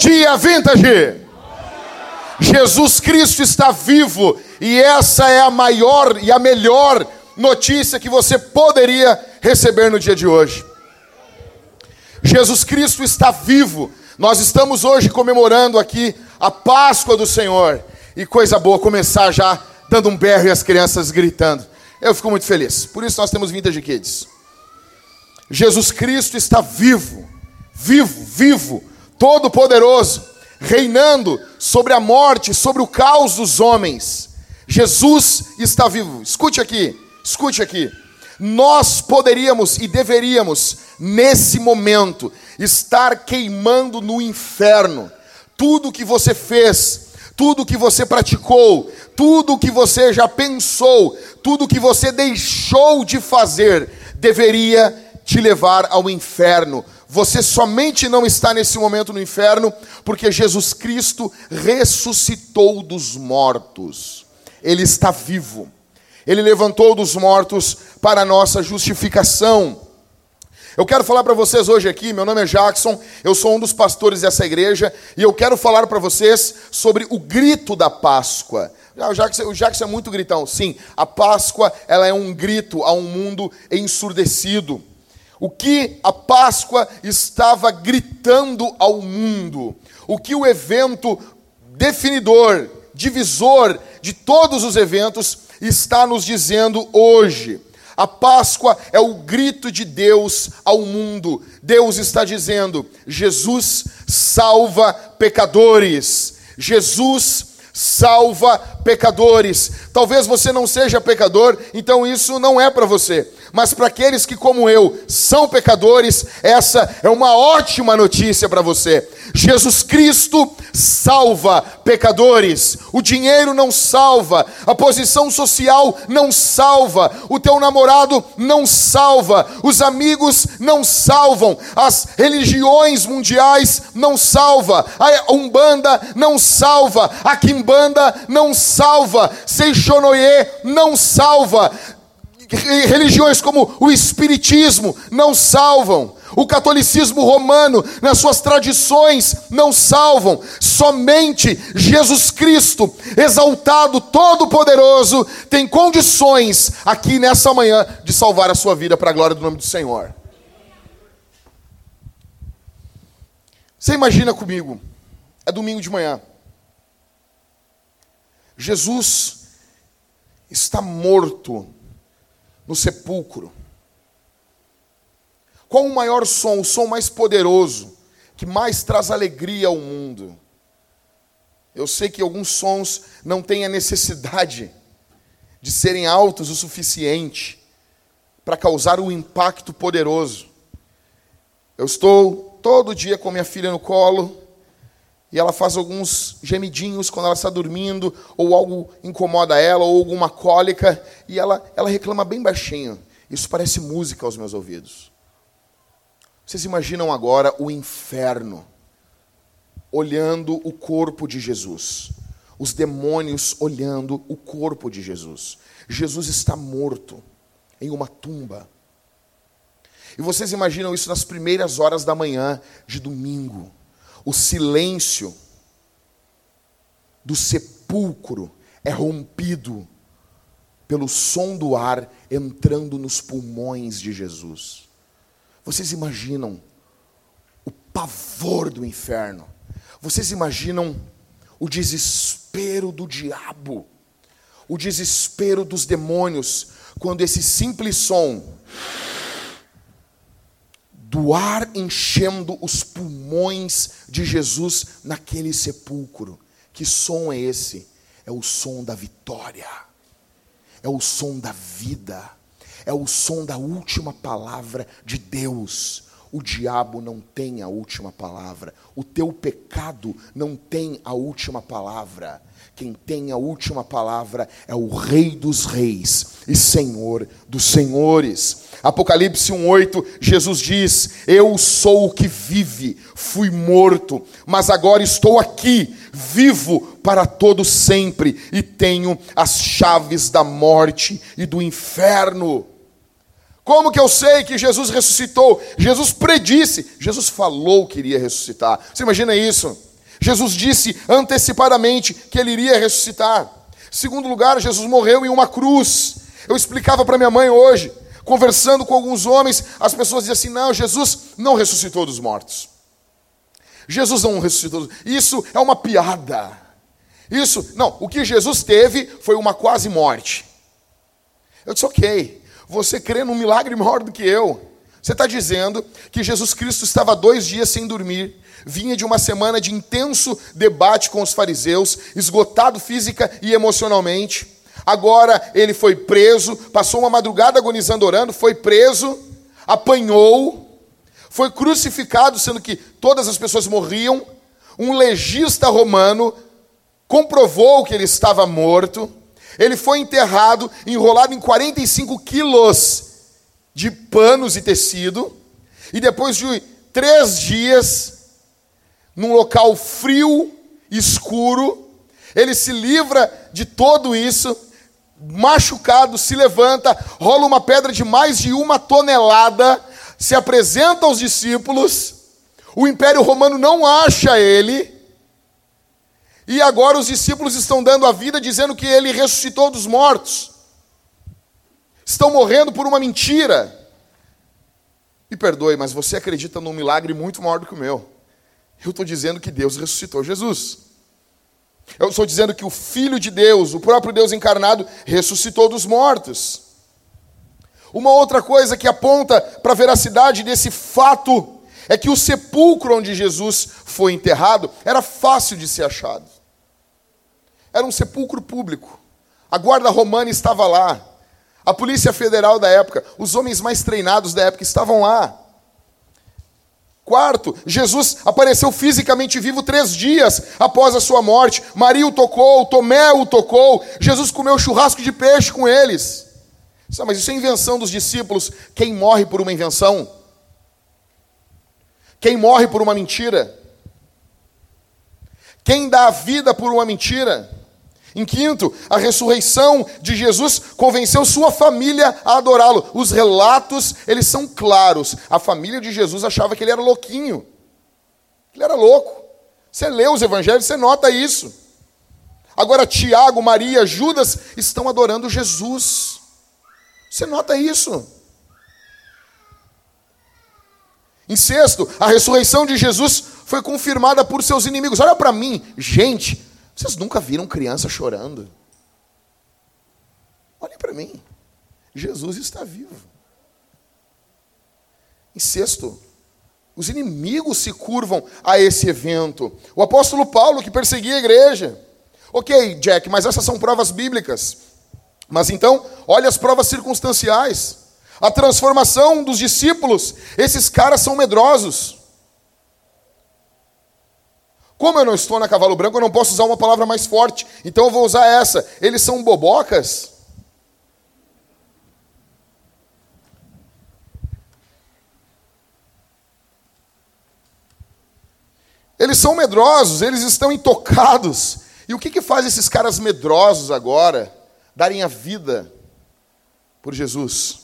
Dia, Vintage! Jesus Cristo está vivo e essa é a maior e a melhor notícia que você poderia receber no dia de hoje. Jesus Cristo está vivo. Nós estamos hoje comemorando aqui a Páscoa do Senhor. E coisa boa começar já dando um berro e as crianças gritando. Eu fico muito feliz. Por isso nós temos Vintage Kids. Jesus Cristo está vivo, vivo, vivo, todo-poderoso, reinando sobre a morte, sobre o caos dos homens. Jesus está vivo. Escute aqui, escute aqui. Nós poderíamos e deveríamos, nesse momento, estar queimando no inferno tudo que você fez, tudo que você praticou, tudo que você já pensou, tudo que você deixou de fazer, deveria te levar ao inferno. Você somente não está nesse momento no inferno porque Jesus Cristo ressuscitou dos mortos. Ele está vivo. Ele levantou dos mortos para a nossa justificação. Eu quero falar para vocês hoje aqui, meu nome é Jackson, eu sou um dos pastores dessa igreja e eu quero falar para vocês sobre o grito da Páscoa. Ah, o Jackson, o Jackson é muito gritão. Sim, a Páscoa ela é um grito a um mundo ensurdecido. O que a Páscoa estava gritando ao mundo, o que o evento definidor, divisor de todos os eventos está nos dizendo hoje. A Páscoa é o grito de Deus ao mundo. Deus está dizendo: Jesus salva pecadores. Jesus salva pecadores. Talvez você não seja pecador, então isso não é para você. Mas para aqueles que, como eu, são pecadores, essa é uma ótima notícia para você. Jesus Cristo salva pecadores. O dinheiro não salva, a posição social não salva, o teu namorado não salva, os amigos não salvam, as religiões mundiais não salva, a Umbanda não salva, a Kimbanda não salva, Seixonoye não salva religiões como o Espiritismo não salvam, o catolicismo romano, nas suas tradições, não salvam. Somente Jesus Cristo, exaltado, todo-poderoso, tem condições aqui nessa manhã de salvar a sua vida para a glória do nome do Senhor. Você imagina comigo, é domingo de manhã. Jesus está morto no sepulcro. Qual o maior som, o som mais poderoso, que mais traz alegria ao mundo? Eu sei que alguns sons não têm a necessidade de serem altos o suficiente para causar um impacto poderoso. Eu estou todo dia com minha filha no colo, e ela faz alguns gemidinhos quando ela está dormindo, ou algo incomoda ela, ou alguma cólica, e ela, ela reclama bem baixinho. Isso parece música aos meus ouvidos. Vocês imaginam agora o inferno olhando o corpo de Jesus, os demônios olhando o corpo de Jesus. Jesus está morto em uma tumba. E vocês imaginam isso nas primeiras horas da manhã de domingo o silêncio do sepulcro é rompido pelo som do ar entrando nos pulmões de Jesus. Vocês imaginam o pavor do inferno? Vocês imaginam o desespero do diabo? O desespero dos demônios quando esse simples som do ar enchendo os pulmões de Jesus naquele sepulcro. Que som é esse? É o som da vitória, é o som da vida, é o som da última palavra de Deus. O diabo não tem a última palavra, o teu pecado não tem a última palavra. Quem tem a última palavra é o Rei dos Reis e Senhor dos Senhores. Apocalipse 1:8, Jesus diz: Eu sou o que vive, fui morto, mas agora estou aqui, vivo para todo sempre e tenho as chaves da morte e do inferno. Como que eu sei que Jesus ressuscitou? Jesus predisse, Jesus falou que iria ressuscitar. Você imagina isso? Jesus disse antecipadamente que ele iria ressuscitar. Segundo lugar, Jesus morreu em uma cruz. Eu explicava para minha mãe hoje, conversando com alguns homens, as pessoas diziam assim: não, Jesus não ressuscitou dos mortos. Jesus não ressuscitou. Isso é uma piada. Isso, não, o que Jesus teve foi uma quase morte. Eu disse, ok, você crê num milagre maior do que eu. Você está dizendo que Jesus Cristo estava dois dias sem dormir, vinha de uma semana de intenso debate com os fariseus, esgotado física e emocionalmente. Agora ele foi preso, passou uma madrugada agonizando, orando, foi preso, apanhou, foi crucificado, sendo que todas as pessoas morriam. Um legista romano comprovou que ele estava morto. Ele foi enterrado, enrolado em 45 quilos de panos e tecido. E depois de três dias, num local frio, escuro, ele se livra de tudo isso, machucado, se levanta, rola uma pedra de mais de uma tonelada, se apresenta aos discípulos, o Império Romano não acha ele, e agora os discípulos estão dando a vida dizendo que ele ressuscitou dos mortos. Estão morrendo por uma mentira. Me perdoe, mas você acredita num milagre muito maior do que o meu. Eu estou dizendo que Deus ressuscitou Jesus. Eu estou dizendo que o Filho de Deus, o próprio Deus encarnado, ressuscitou dos mortos. Uma outra coisa que aponta para a veracidade desse fato é que o sepulcro onde Jesus foi enterrado era fácil de ser achado. Era um sepulcro público. A guarda romana estava lá. A polícia federal da época, os homens mais treinados da época estavam lá. Quarto, Jesus apareceu fisicamente vivo três dias após a sua morte. Maria o tocou, Tomé o tocou. Jesus comeu churrasco de peixe com eles. Mas isso é invenção dos discípulos. Quem morre por uma invenção? Quem morre por uma mentira? Quem dá a vida por uma mentira? Em quinto, a ressurreição de Jesus convenceu sua família a adorá-lo. Os relatos, eles são claros. A família de Jesus achava que ele era louquinho. Ele era louco. Você lê os evangelhos, você nota isso. Agora Tiago, Maria, Judas estão adorando Jesus. Você nota isso? Em sexto, a ressurreição de Jesus foi confirmada por seus inimigos. Olha para mim, gente, vocês nunca viram criança chorando? Olhem para mim. Jesus está vivo. Em sexto, os inimigos se curvam a esse evento. O apóstolo Paulo, que perseguia a igreja. Ok, Jack, mas essas são provas bíblicas. Mas então, olha as provas circunstanciais. A transformação dos discípulos. Esses caras são medrosos. Como eu não estou na cavalo branco, eu não posso usar uma palavra mais forte. Então eu vou usar essa. Eles são bobocas. Eles são medrosos, eles estão intocados. E o que, que faz esses caras medrosos agora darem a vida por Jesus?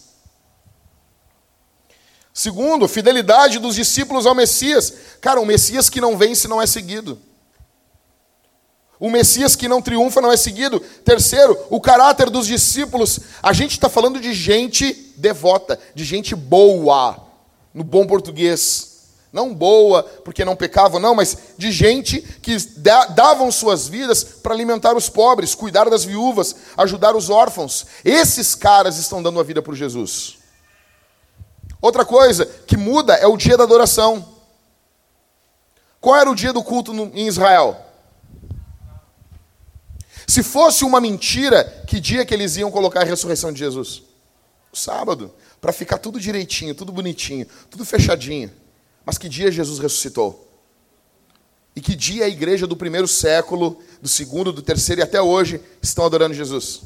Segundo, fidelidade dos discípulos ao Messias. Cara, o Messias que não vence não é seguido. O Messias que não triunfa não é seguido. Terceiro, o caráter dos discípulos. A gente está falando de gente devota, de gente boa, no bom português. Não boa porque não pecavam, não, mas de gente que davam suas vidas para alimentar os pobres, cuidar das viúvas, ajudar os órfãos. Esses caras estão dando a vida por Jesus. Outra coisa que muda é o dia da adoração. Qual era o dia do culto no, em Israel? Se fosse uma mentira, que dia que eles iam colocar a ressurreição de Jesus? O sábado, para ficar tudo direitinho, tudo bonitinho, tudo fechadinho. Mas que dia Jesus ressuscitou? E que dia a igreja do primeiro século, do segundo, do terceiro e até hoje estão adorando Jesus?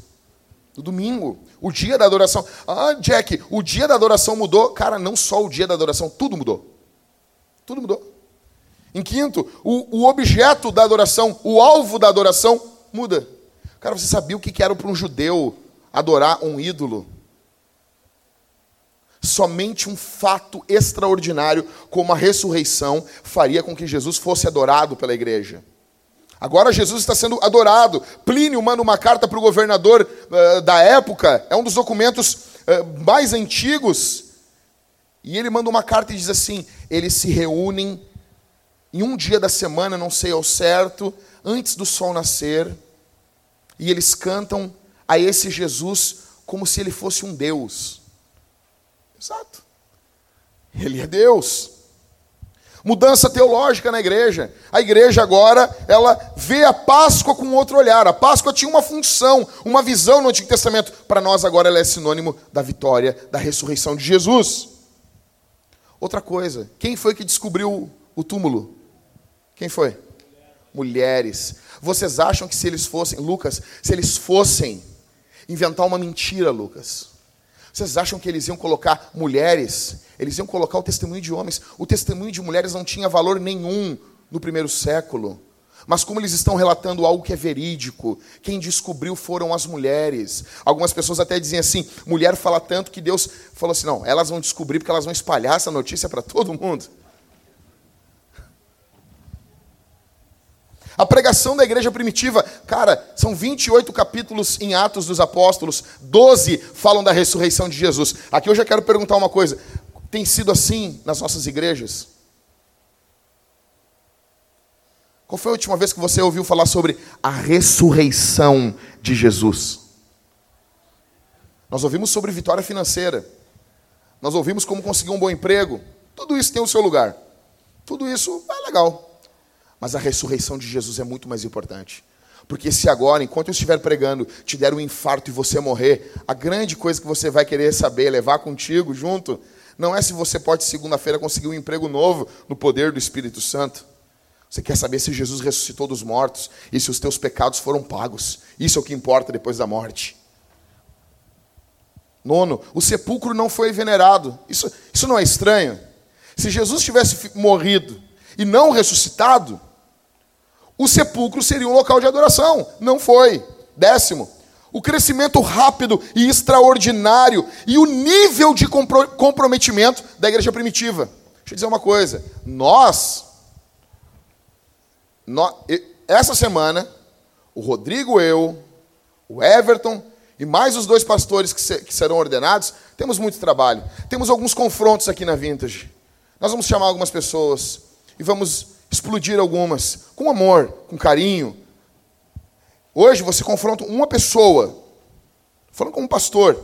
No domingo, o dia da adoração. Ah, Jack, o dia da adoração mudou. Cara, não só o dia da adoração, tudo mudou. Tudo mudou. Em quinto, o, o objeto da adoração, o alvo da adoração muda. Cara, você sabia o que era para um judeu adorar um ídolo? Somente um fato extraordinário, como a ressurreição, faria com que Jesus fosse adorado pela igreja. Agora Jesus está sendo adorado. Plínio manda uma carta para o governador uh, da época, é um dos documentos uh, mais antigos. E ele manda uma carta e diz assim: eles se reúnem em um dia da semana, não sei ao certo, antes do sol nascer, e eles cantam a esse Jesus como se ele fosse um Deus. Exato. Ele é Deus. Mudança teológica na igreja. A igreja agora, ela vê a Páscoa com outro olhar. A Páscoa tinha uma função, uma visão no Antigo Testamento. Para nós agora ela é sinônimo da vitória, da ressurreição de Jesus. Outra coisa, quem foi que descobriu o túmulo? Quem foi? Mulheres. Vocês acham que se eles fossem, Lucas, se eles fossem inventar uma mentira, Lucas, vocês acham que eles iam colocar mulheres? Eles iam colocar o testemunho de homens. O testemunho de mulheres não tinha valor nenhum no primeiro século. Mas como eles estão relatando algo que é verídico, quem descobriu foram as mulheres. Algumas pessoas até dizem assim: mulher fala tanto que Deus falou assim: não, elas vão descobrir porque elas vão espalhar essa notícia para todo mundo. A pregação da igreja primitiva, cara, são 28 capítulos em Atos dos Apóstolos, 12 falam da ressurreição de Jesus. Aqui eu já quero perguntar uma coisa: tem sido assim nas nossas igrejas? Qual foi a última vez que você ouviu falar sobre a ressurreição de Jesus? Nós ouvimos sobre vitória financeira. Nós ouvimos como conseguir um bom emprego. Tudo isso tem o seu lugar. Tudo isso é legal. Mas a ressurreição de Jesus é muito mais importante. Porque se agora, enquanto eu estiver pregando, te der um infarto e você morrer, a grande coisa que você vai querer saber, levar contigo junto, não é se você pode segunda-feira conseguir um emprego novo no poder do Espírito Santo. Você quer saber se Jesus ressuscitou dos mortos e se os teus pecados foram pagos. Isso é o que importa depois da morte. Nono, o sepulcro não foi venerado. Isso, isso não é estranho? Se Jesus tivesse morrido e não ressuscitado, o sepulcro seria um local de adoração. Não foi. Décimo, o crescimento rápido e extraordinário e o nível de comprometimento da igreja primitiva. Deixa eu dizer uma coisa. Nós, nós essa semana, o Rodrigo, eu, o Everton e mais os dois pastores que, que serão ordenados, temos muito trabalho. Temos alguns confrontos aqui na Vintage. Nós vamos chamar algumas pessoas e vamos explodir algumas, com amor, com carinho. Hoje você confronta uma pessoa, falando como um pastor.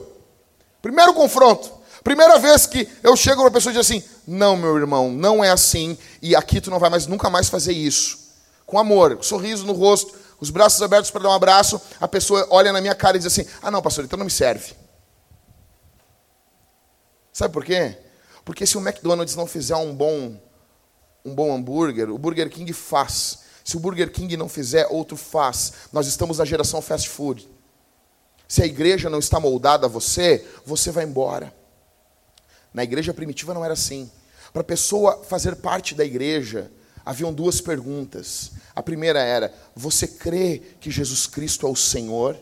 Primeiro confronto. Primeira vez que eu chego uma pessoa e diz assim: Não, meu irmão, não é assim, e aqui tu não vai mais nunca mais fazer isso. Com amor, com sorriso no rosto, os braços abertos para dar um abraço, a pessoa olha na minha cara e diz assim: Ah, não, pastor, então não me serve. Sabe por quê? Porque se o McDonald's não fizer um bom um bom hambúrguer, o Burger King faz. Se o Burger King não fizer, outro faz. Nós estamos na geração fast food. Se a igreja não está moldada a você, você vai embora. Na igreja primitiva não era assim. Para a pessoa fazer parte da igreja, haviam duas perguntas. A primeira era: Você crê que Jesus Cristo é o Senhor?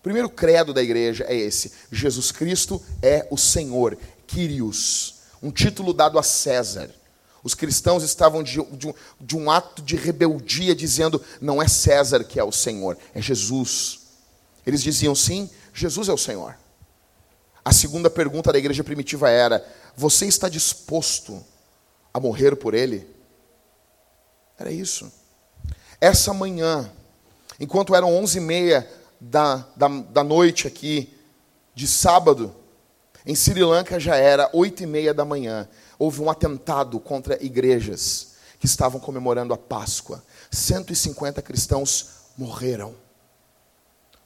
O primeiro credo da igreja é esse: Jesus Cristo é o Senhor, Kyrios, um título dado a César. Os cristãos estavam de, de, de, um ato de rebeldia, dizendo: não é César que é o Senhor, é Jesus. Eles diziam: sim, Jesus é o Senhor. A segunda pergunta da igreja primitiva era: você está disposto a morrer por Ele? Era isso. Essa manhã, enquanto eram onze e meia da, da, da noite aqui, de sábado, em Sri Lanka já era oito e meia da manhã houve um atentado contra igrejas que estavam comemorando a Páscoa. 150 cristãos morreram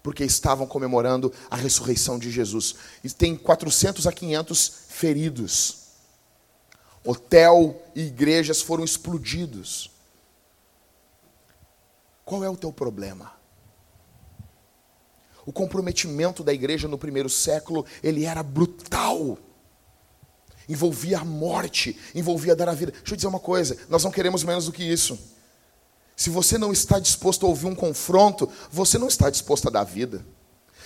porque estavam comemorando a ressurreição de Jesus. E tem 400 a 500 feridos. Hotel e igrejas foram explodidos. Qual é o teu problema? O comprometimento da igreja no primeiro século, ele era brutal envolvia a morte, envolvia dar a vida. Deixa eu dizer uma coisa: nós não queremos menos do que isso. Se você não está disposto a ouvir um confronto, você não está disposto a dar vida.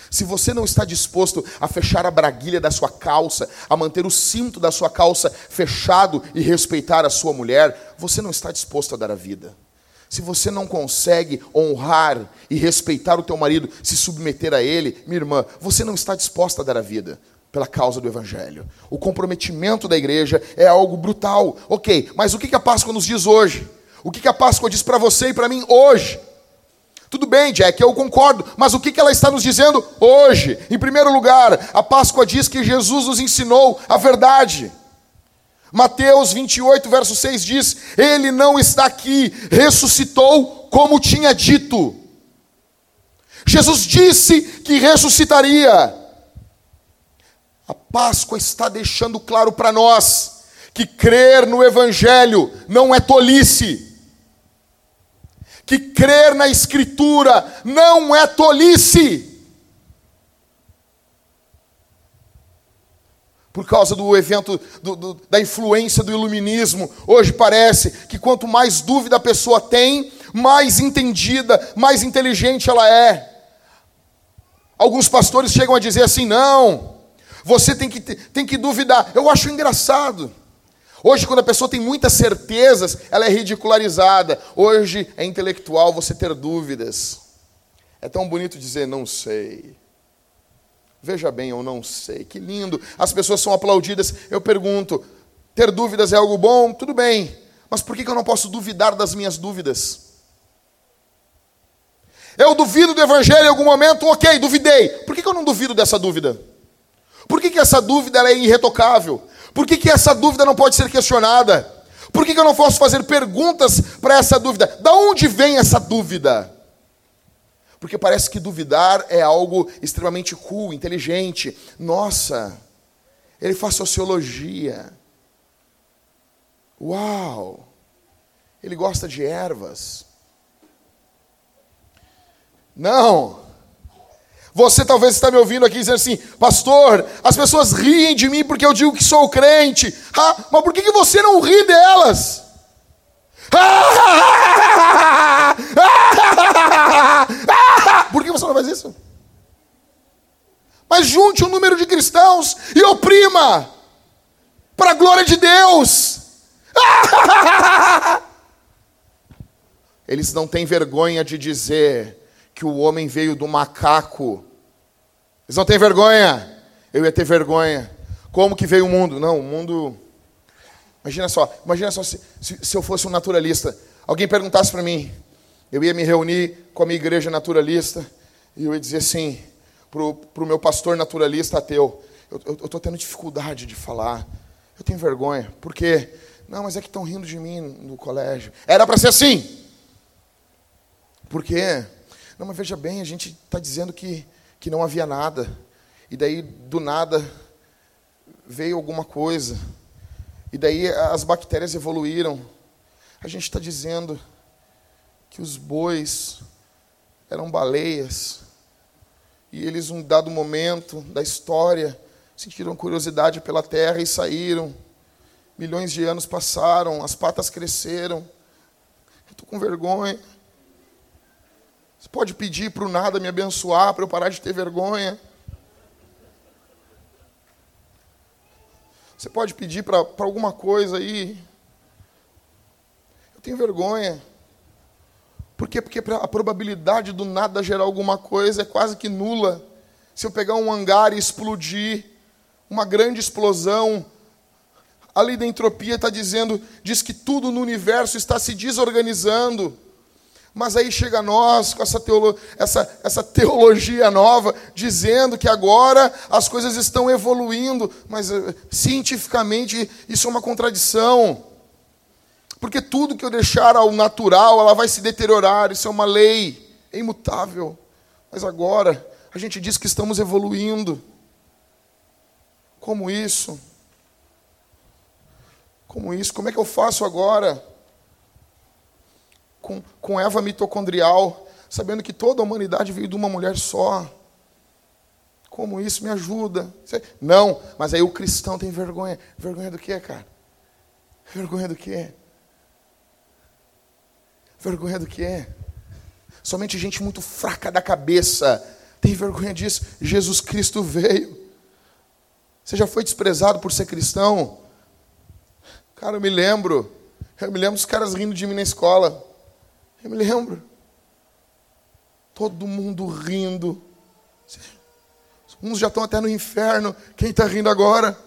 Se você não está disposto a fechar a braguilha da sua calça, a manter o cinto da sua calça fechado e respeitar a sua mulher, você não está disposto a dar a vida. Se você não consegue honrar e respeitar o teu marido, se submeter a ele, minha irmã, você não está disposta a dar a vida pela causa do evangelho. O comprometimento da igreja é algo brutal. OK, mas o que a Páscoa nos diz hoje? O que a Páscoa diz para você e para mim hoje? Tudo bem, Jack, eu concordo, mas o que ela está nos dizendo hoje? Em primeiro lugar, a Páscoa diz que Jesus nos ensinou a verdade. Mateus 28, verso 6 diz: Ele não está aqui, ressuscitou como tinha dito. Jesus disse que ressuscitaria. A Páscoa está deixando claro para nós que crer no Evangelho não é tolice que crer na Escritura não é tolice. Por causa do evento, do, do, da influência do iluminismo, hoje parece que quanto mais dúvida a pessoa tem, mais entendida, mais inteligente ela é. Alguns pastores chegam a dizer assim: não, você tem que, tem que duvidar. Eu acho engraçado. Hoje, quando a pessoa tem muitas certezas, ela é ridicularizada. Hoje é intelectual você ter dúvidas. É tão bonito dizer não sei. Veja bem, eu não sei. Que lindo. As pessoas são aplaudidas. Eu pergunto: ter dúvidas é algo bom? Tudo bem. Mas por que eu não posso duvidar das minhas dúvidas? Eu duvido do evangelho em algum momento, ok, duvidei. Por que eu não duvido dessa dúvida? Por que, essa dúvida é irretocável? Por que, que essa dúvida não pode ser questionada? Por que, que eu não posso fazer perguntas para essa dúvida? Da onde vem essa dúvida? Porque parece que duvidar é algo extremamente cool, inteligente. Nossa, ele faz sociologia. Uau! Ele gosta de ervas. Não! Você talvez está me ouvindo aqui dizendo assim, pastor, as pessoas riem de mim porque eu digo que sou crente. Ah, mas por que, que você não ri delas? Por que não faz isso? Mas junte um número de cristãos e oprima para a glória de Deus. Eles não têm vergonha de dizer que o homem veio do macaco eles não têm vergonha. Eu ia ter vergonha. Como que veio o mundo? Não, o mundo. Imagina só, imagina só se, se, se eu fosse um naturalista. Alguém perguntasse para mim, eu ia me reunir com a minha igreja naturalista e eu ia dizer assim, para o meu pastor naturalista ateu: Eu estou tendo dificuldade de falar, eu tenho vergonha. Por quê? Não, mas é que estão rindo de mim no colégio. Era para ser assim. Por quê? Não, mas veja bem, a gente está dizendo que que não havia nada. E daí, do nada, veio alguma coisa. E daí as bactérias evoluíram. A gente está dizendo que os bois eram baleias. E eles, um dado momento da história, sentiram curiosidade pela terra e saíram. Milhões de anos passaram, as patas cresceram. Eu estou com vergonha. Você pode pedir para o nada me abençoar, para eu parar de ter vergonha. Você pode pedir para alguma coisa aí. Eu tenho vergonha. Por quê? Porque a probabilidade do nada gerar alguma coisa é quase que nula. Se eu pegar um hangar e explodir, uma grande explosão, a lei da entropia está dizendo, diz que tudo no universo está se desorganizando. Mas aí chega nós com essa, teolo essa, essa teologia nova, dizendo que agora as coisas estão evoluindo, mas uh, cientificamente isso é uma contradição. Porque tudo que eu deixar ao natural, ela vai se deteriorar, isso é uma lei, é imutável. Mas agora, a gente diz que estamos evoluindo. Como isso? Como isso? Como é que eu faço agora? com, com Eva mitocondrial, sabendo que toda a humanidade veio de uma mulher só. Como isso me ajuda? Não, mas aí o cristão tem vergonha. Vergonha do que, cara? Vergonha do que? Vergonha do que? Somente gente muito fraca da cabeça Tem vergonha disso? Jesus Cristo veio. Você já foi desprezado por ser cristão? Cara, eu me lembro. Eu me lembro dos caras rindo de mim na escola. Eu me lembro. Todo mundo rindo. Uns já estão até no inferno. Quem está rindo agora?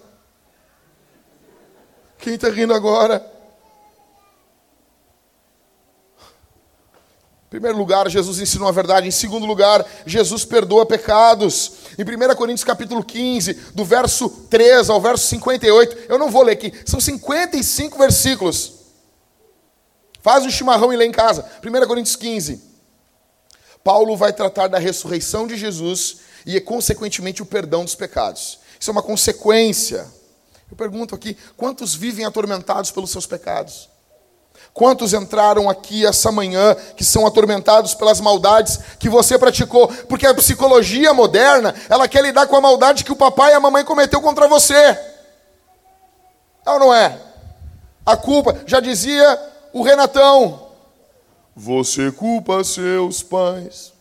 Quem está rindo agora? Em primeiro lugar, Jesus ensinou a verdade. Em segundo lugar, Jesus perdoa pecados. Em 1 Coríntios capítulo 15, do verso 3 ao verso 58, eu não vou ler aqui, são 55 versículos. Faz um chimarrão e lê em casa. 1 Coríntios 15. Paulo vai tratar da ressurreição de Jesus e, consequentemente, o perdão dos pecados. Isso é uma consequência. Eu pergunto aqui: quantos vivem atormentados pelos seus pecados? Quantos entraram aqui essa manhã que são atormentados pelas maldades que você praticou? Porque a psicologia moderna, ela quer lidar com a maldade que o papai e a mamãe cometeu contra você. É ou não é? A culpa, já dizia o Renatão, você culpa seus pais.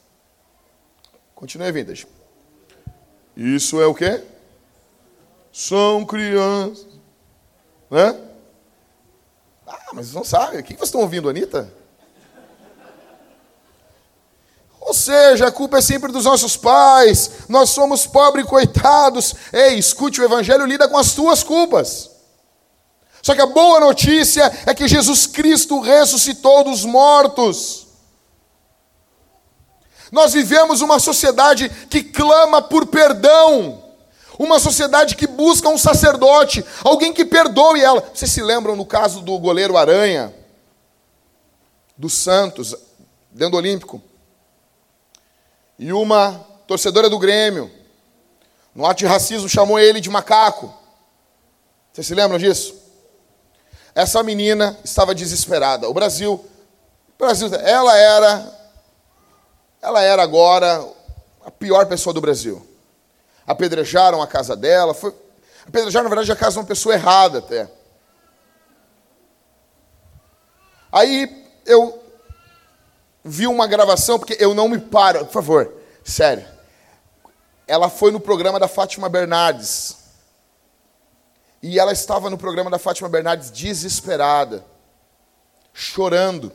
Continue, Vintage. Isso é o quê? São crianças. Né? Ah, mas não sabe. O que vocês estão ouvindo, Anitta? Ou seja, a culpa é sempre dos nossos pais. Nós somos pobres coitados. Ei, escute o Evangelho, lida com as tuas culpas. Só que a boa notícia é que Jesus Cristo ressuscitou dos mortos. Nós vivemos uma sociedade que clama por perdão. Uma sociedade que busca um sacerdote, alguém que perdoe ela. Vocês se lembram no caso do goleiro Aranha, do Santos, dentro do Olímpico? E uma torcedora do Grêmio, no ato de racismo, chamou ele de macaco. Vocês se lembram disso? Essa menina estava desesperada. O Brasil, o Brasil, ela era, ela era agora a pior pessoa do Brasil apedrejaram a casa dela. Foi, apedrejaram, na verdade, a casa de uma pessoa errada até. Aí eu vi uma gravação, porque eu não me paro, por favor, sério. Ela foi no programa da Fátima Bernardes. E ela estava no programa da Fátima Bernardes desesperada, chorando.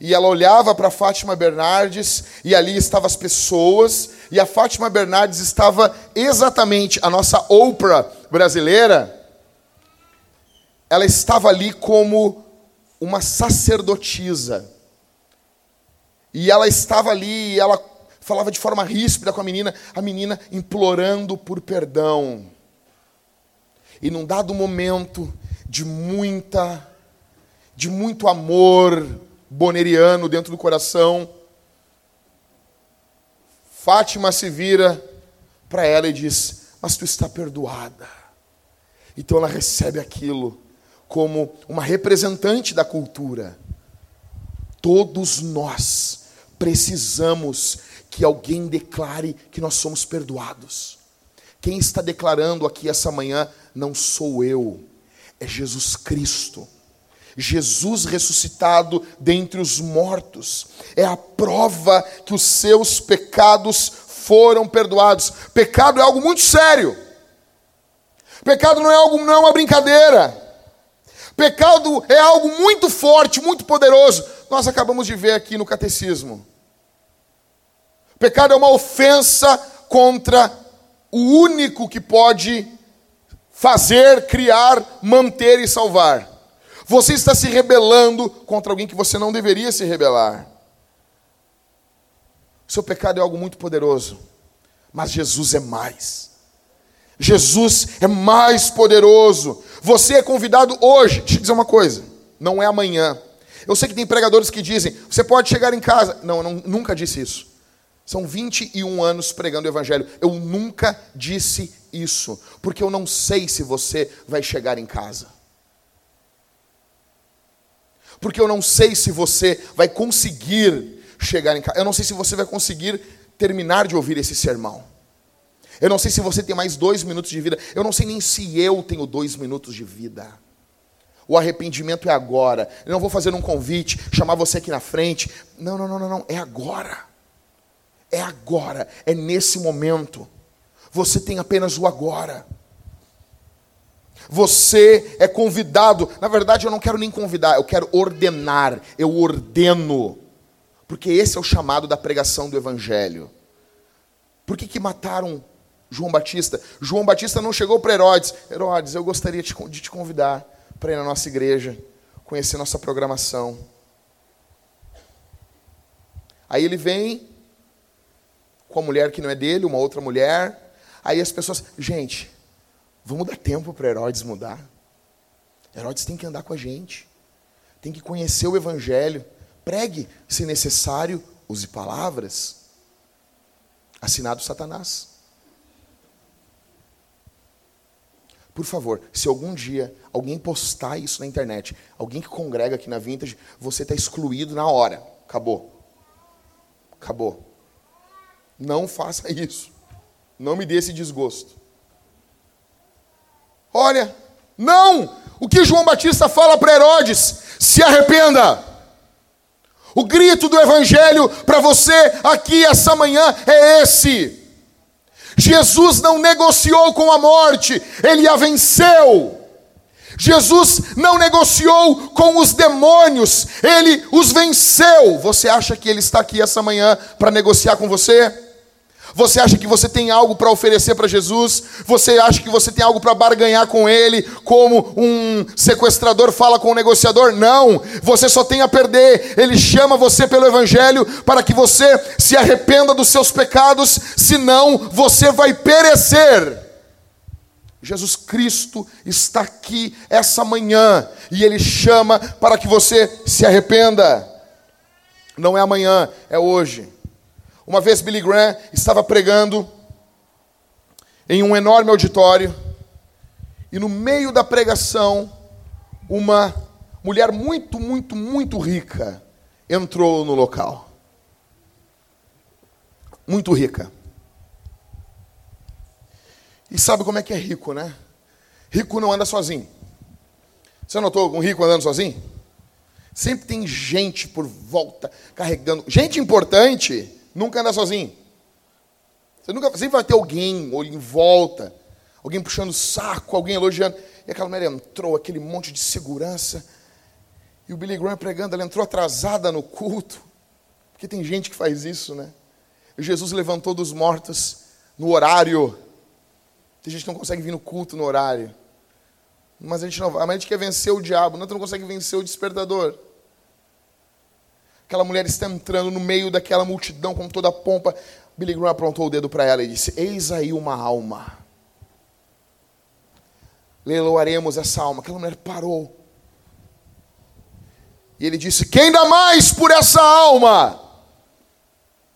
E ela olhava para Fátima Bernardes e ali estavam as pessoas, e a Fátima Bernardes estava exatamente a nossa Oprah brasileira. Ela estava ali como uma sacerdotisa. E ela estava ali, e ela falava de forma ríspida com a menina, a menina implorando por perdão. E num dado momento de muita de muito amor, boneriano dentro do coração. Fátima se vira para ela e diz: Mas tu está perdoada. Então ela recebe aquilo como uma representante da cultura. Todos nós precisamos que alguém declare que nós somos perdoados. Quem está declarando aqui essa manhã não sou eu, é Jesus Cristo. Jesus ressuscitado dentre os mortos. É a prova que os seus pecados foram perdoados. Pecado é algo muito sério. Pecado não é algo, não é uma brincadeira. Pecado é algo muito forte, muito poderoso. Nós acabamos de ver aqui no catecismo. Pecado é uma ofensa contra o único que pode fazer, criar, manter e salvar. Você está se rebelando contra alguém que você não deveria se rebelar. Seu pecado é algo muito poderoso, mas Jesus é mais. Jesus é mais poderoso. Você é convidado hoje. Deixa eu dizer uma coisa: não é amanhã. Eu sei que tem pregadores que dizem, você pode chegar em casa. Não, eu não, nunca disse isso. São 21 anos pregando o Evangelho. Eu nunca disse isso, porque eu não sei se você vai chegar em casa porque eu não sei se você vai conseguir chegar em casa, eu não sei se você vai conseguir terminar de ouvir esse sermão. Eu não sei se você tem mais dois minutos de vida, eu não sei nem se eu tenho dois minutos de vida. O arrependimento é agora. Eu não vou fazer um convite, chamar você aqui na frente. Não, não, não, não, não. É agora. É agora, é nesse momento. Você tem apenas o agora. Você é convidado. Na verdade, eu não quero nem convidar, eu quero ordenar. Eu ordeno. Porque esse é o chamado da pregação do Evangelho. Por que, que mataram João Batista? João Batista não chegou para Herodes. Herodes, eu gostaria de te convidar para ir na nossa igreja, conhecer nossa programação. Aí ele vem com a mulher que não é dele, uma outra mulher. Aí as pessoas, gente, vamos dar tempo para Herodes mudar. Herodes tem que andar com a gente, tem que conhecer o Evangelho. Pregue, se necessário, use palavras. Assinado Satanás. Por favor, se algum dia alguém postar isso na internet, alguém que congrega aqui na Vintage, você está excluído na hora. Acabou. Acabou. Não faça isso. Não me dê esse desgosto. Olha, não! O que João Batista fala para Herodes? Se arrependa. O grito do Evangelho para você aqui essa manhã é esse. Jesus não negociou com a morte, ele a venceu. Jesus não negociou com os demônios, ele os venceu. Você acha que ele está aqui essa manhã para negociar com você? Você acha que você tem algo para oferecer para Jesus? Você acha que você tem algo para barganhar com Ele, como um sequestrador fala com um negociador? Não, você só tem a perder. Ele chama você pelo Evangelho para que você se arrependa dos seus pecados, senão você vai perecer. Jesus Cristo está aqui essa manhã e Ele chama para que você se arrependa. Não é amanhã, é hoje. Uma vez Billy Graham estava pregando em um enorme auditório e no meio da pregação uma mulher muito, muito, muito rica entrou no local. Muito rica. E sabe como é que é rico, né? Rico não anda sozinho. Você notou um rico andando sozinho? Sempre tem gente por volta carregando. Gente importante nunca anda sozinho. Você nunca, sempre vai ter alguém em volta, alguém puxando o saco, alguém elogiando. E aquela mulher entrou, aquele monte de segurança. E o Billy Graham pregando, ela entrou atrasada no culto. Porque tem gente que faz isso, né? E Jesus levantou dos mortos no horário. Tem gente que não consegue vir no culto no horário. Mas a gente não vai. A gente quer vencer o diabo, não, tu não consegue vencer o despertador. Aquela mulher está entrando no meio daquela multidão com toda a pompa. Billy Graham apontou o dedo para ela e disse: Eis aí uma alma. Leiloaremos essa alma. Aquela mulher parou. E ele disse: Quem dá mais por essa alma?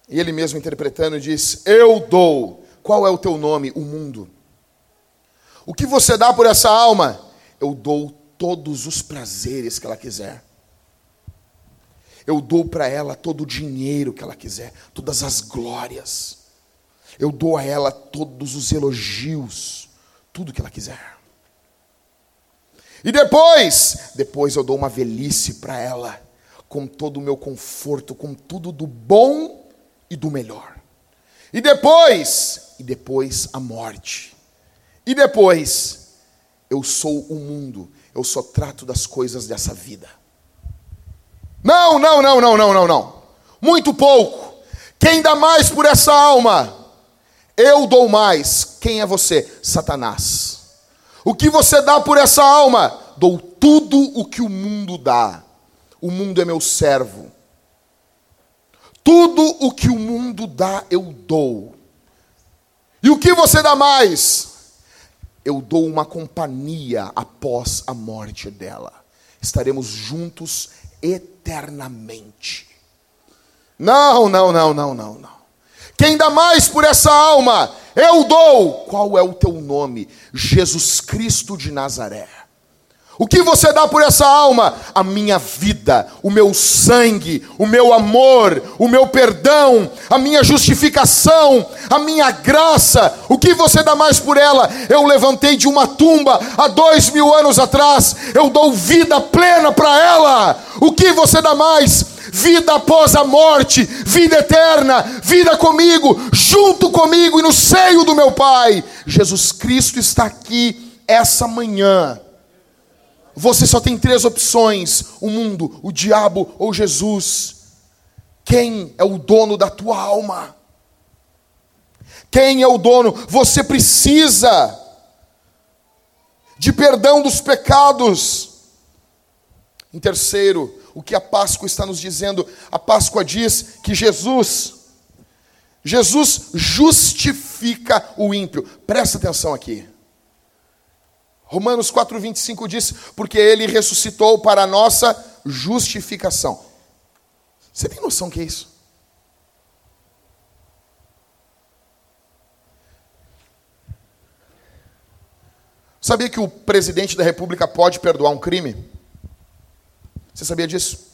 E ele mesmo interpretando disse: Eu dou. Qual é o teu nome? O mundo. O que você dá por essa alma? Eu dou todos os prazeres que ela quiser. Eu dou para ela todo o dinheiro que ela quiser, todas as glórias. Eu dou a ela todos os elogios, tudo que ela quiser. E depois, depois eu dou uma velhice para ela, com todo o meu conforto, com tudo do bom e do melhor. E depois, e depois a morte. E depois, eu sou o mundo, eu só trato das coisas dessa vida. Não, não, não, não, não, não, não. Muito pouco. Quem dá mais por essa alma? Eu dou mais. Quem é você? Satanás. O que você dá por essa alma? Dou tudo o que o mundo dá. O mundo é meu servo. Tudo o que o mundo dá, eu dou. E o que você dá mais? Eu dou uma companhia após a morte dela. Estaremos juntos eternamente. Não, não, não, não, não, não. Quem dá mais por essa alma? Eu dou. Qual é o teu nome? Jesus Cristo de Nazaré. O que você dá por essa alma? A minha vida, o meu sangue, o meu amor, o meu perdão, a minha justificação, a minha graça. O que você dá mais por ela? Eu levantei de uma tumba há dois mil anos atrás, eu dou vida plena para ela. O que você dá mais? vida após a morte, vida eterna, vida comigo, junto comigo e no seio do meu Pai. Jesus Cristo está aqui essa manhã. Você só tem três opções: o mundo, o diabo ou Jesus. Quem é o dono da tua alma? Quem é o dono? Você precisa de perdão dos pecados. Em terceiro, o que a Páscoa está nos dizendo? A Páscoa diz que Jesus, Jesus justifica o ímpio. Presta atenção aqui. Romanos 4,25 diz: Porque ele ressuscitou para a nossa justificação. Você tem noção que é isso? Sabia que o presidente da república pode perdoar um crime? Você sabia disso?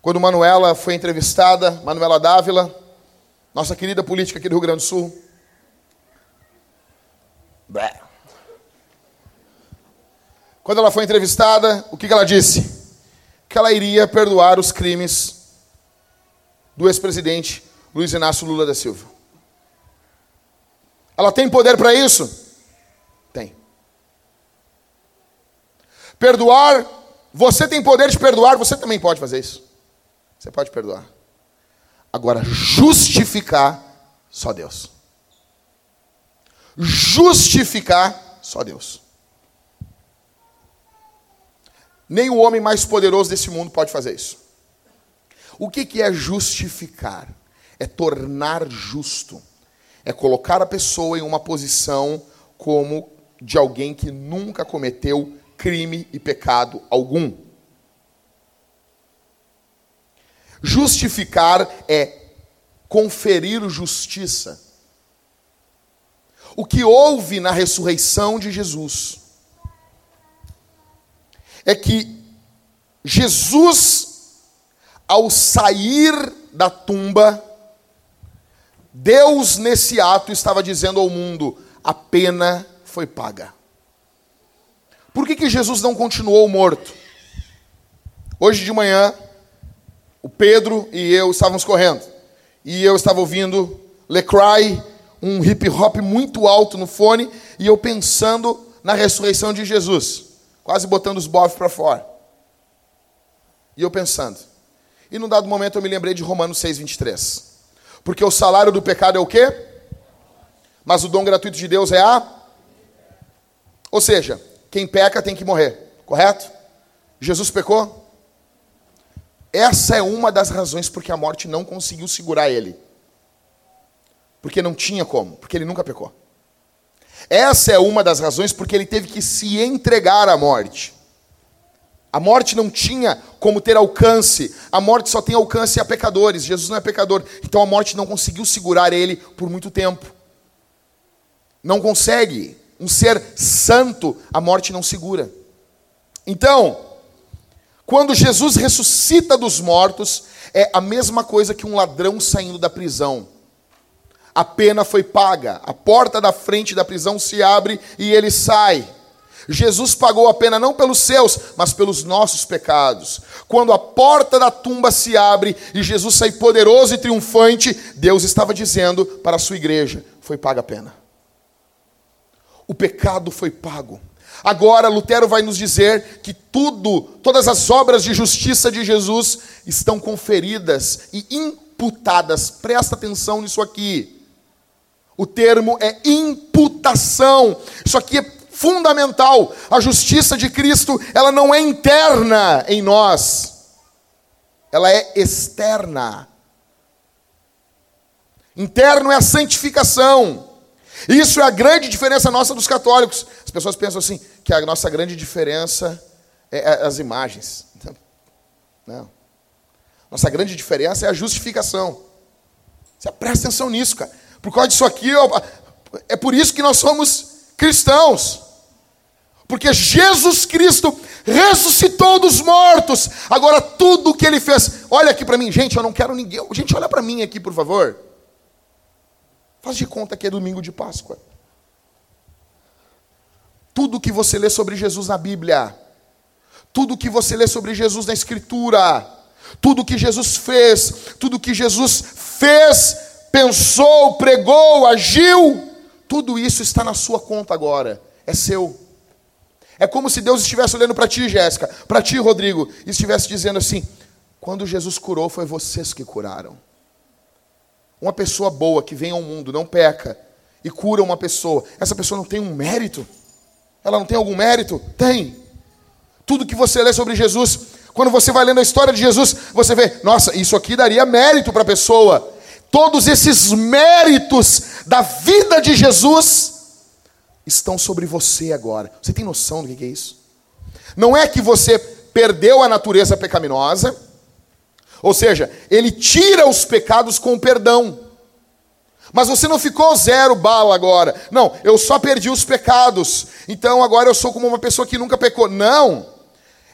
Quando Manuela foi entrevistada, Manuela Dávila, nossa querida política aqui do Rio Grande do Sul. Quando ela foi entrevistada, o que ela disse? Que ela iria perdoar os crimes do ex-presidente Luiz Inácio Lula da Silva. Ela tem poder para isso? Tem. Perdoar, você tem poder de perdoar, você também pode fazer isso. Você pode perdoar. Agora, justificar, só Deus. Justificar, só Deus. Nem o homem mais poderoso desse mundo pode fazer isso. O que, que é justificar? É tornar justo é colocar a pessoa em uma posição como de alguém que nunca cometeu crime e pecado algum. Justificar é conferir justiça. O que houve na ressurreição de Jesus é que Jesus, ao sair da tumba, Deus, nesse ato, estava dizendo ao mundo: a pena foi paga. Por que, que Jesus não continuou morto? Hoje de manhã, o Pedro e eu estávamos correndo. E eu estava ouvindo Lecry, um hip hop muito alto no fone, e eu pensando na ressurreição de Jesus, quase botando os bofs para fora. E eu pensando. E num dado momento eu me lembrei de Romanos 6:23. Porque o salário do pecado é o quê? Mas o dom gratuito de Deus é a. Ou seja, quem peca tem que morrer, correto? Jesus pecou? Essa é uma das razões porque a morte não conseguiu segurar ele. Porque não tinha como, porque ele nunca pecou. Essa é uma das razões porque ele teve que se entregar à morte. A morte não tinha como ter alcance. A morte só tem alcance a pecadores. Jesus não é pecador. Então a morte não conseguiu segurar ele por muito tempo. Não consegue. Um ser santo, a morte não segura. Então, quando Jesus ressuscita dos mortos, é a mesma coisa que um ladrão saindo da prisão. A pena foi paga, a porta da frente da prisão se abre e ele sai. Jesus pagou a pena não pelos seus, mas pelos nossos pecados. Quando a porta da tumba se abre e Jesus sai poderoso e triunfante, Deus estava dizendo para a sua igreja: foi paga a pena. O pecado foi pago. Agora Lutero vai nos dizer que tudo, todas as obras de justiça de Jesus estão conferidas e imputadas. Presta atenção nisso aqui. O termo é imputação. Isso aqui é fundamental. A justiça de Cristo, ela não é interna em nós. Ela é externa. Interno é a santificação. Isso é a grande diferença nossa dos católicos. As pessoas pensam assim, que a nossa grande diferença é, é as imagens. Não. Nossa grande diferença é a justificação. Você presta atenção nisso, cara. Por causa disso aqui, é por isso que nós somos cristãos. Porque Jesus Cristo ressuscitou dos mortos. Agora tudo o que ele fez, olha aqui para mim, gente, eu não quero ninguém. Gente, olha para mim aqui, por favor. Faz de conta que é domingo de Páscoa. Tudo que você lê sobre Jesus na Bíblia, Tudo que você lê sobre Jesus na Escritura, tudo que Jesus fez, tudo que Jesus fez, pensou, pregou, agiu, tudo isso está na sua conta agora, é seu. É como se Deus estivesse olhando para ti, Jéssica, para ti, Rodrigo, e estivesse dizendo assim: quando Jesus curou, foi vocês que curaram. Uma pessoa boa que vem ao mundo, não peca, e cura uma pessoa, essa pessoa não tem um mérito? Ela não tem algum mérito? Tem. Tudo que você lê sobre Jesus, quando você vai lendo a história de Jesus, você vê, nossa, isso aqui daria mérito para a pessoa. Todos esses méritos da vida de Jesus estão sobre você agora. Você tem noção do que é isso? Não é que você perdeu a natureza pecaminosa, ou seja, ele tira os pecados com perdão. Mas você não ficou zero bala agora. Não, eu só perdi os pecados. Então agora eu sou como uma pessoa que nunca pecou. Não.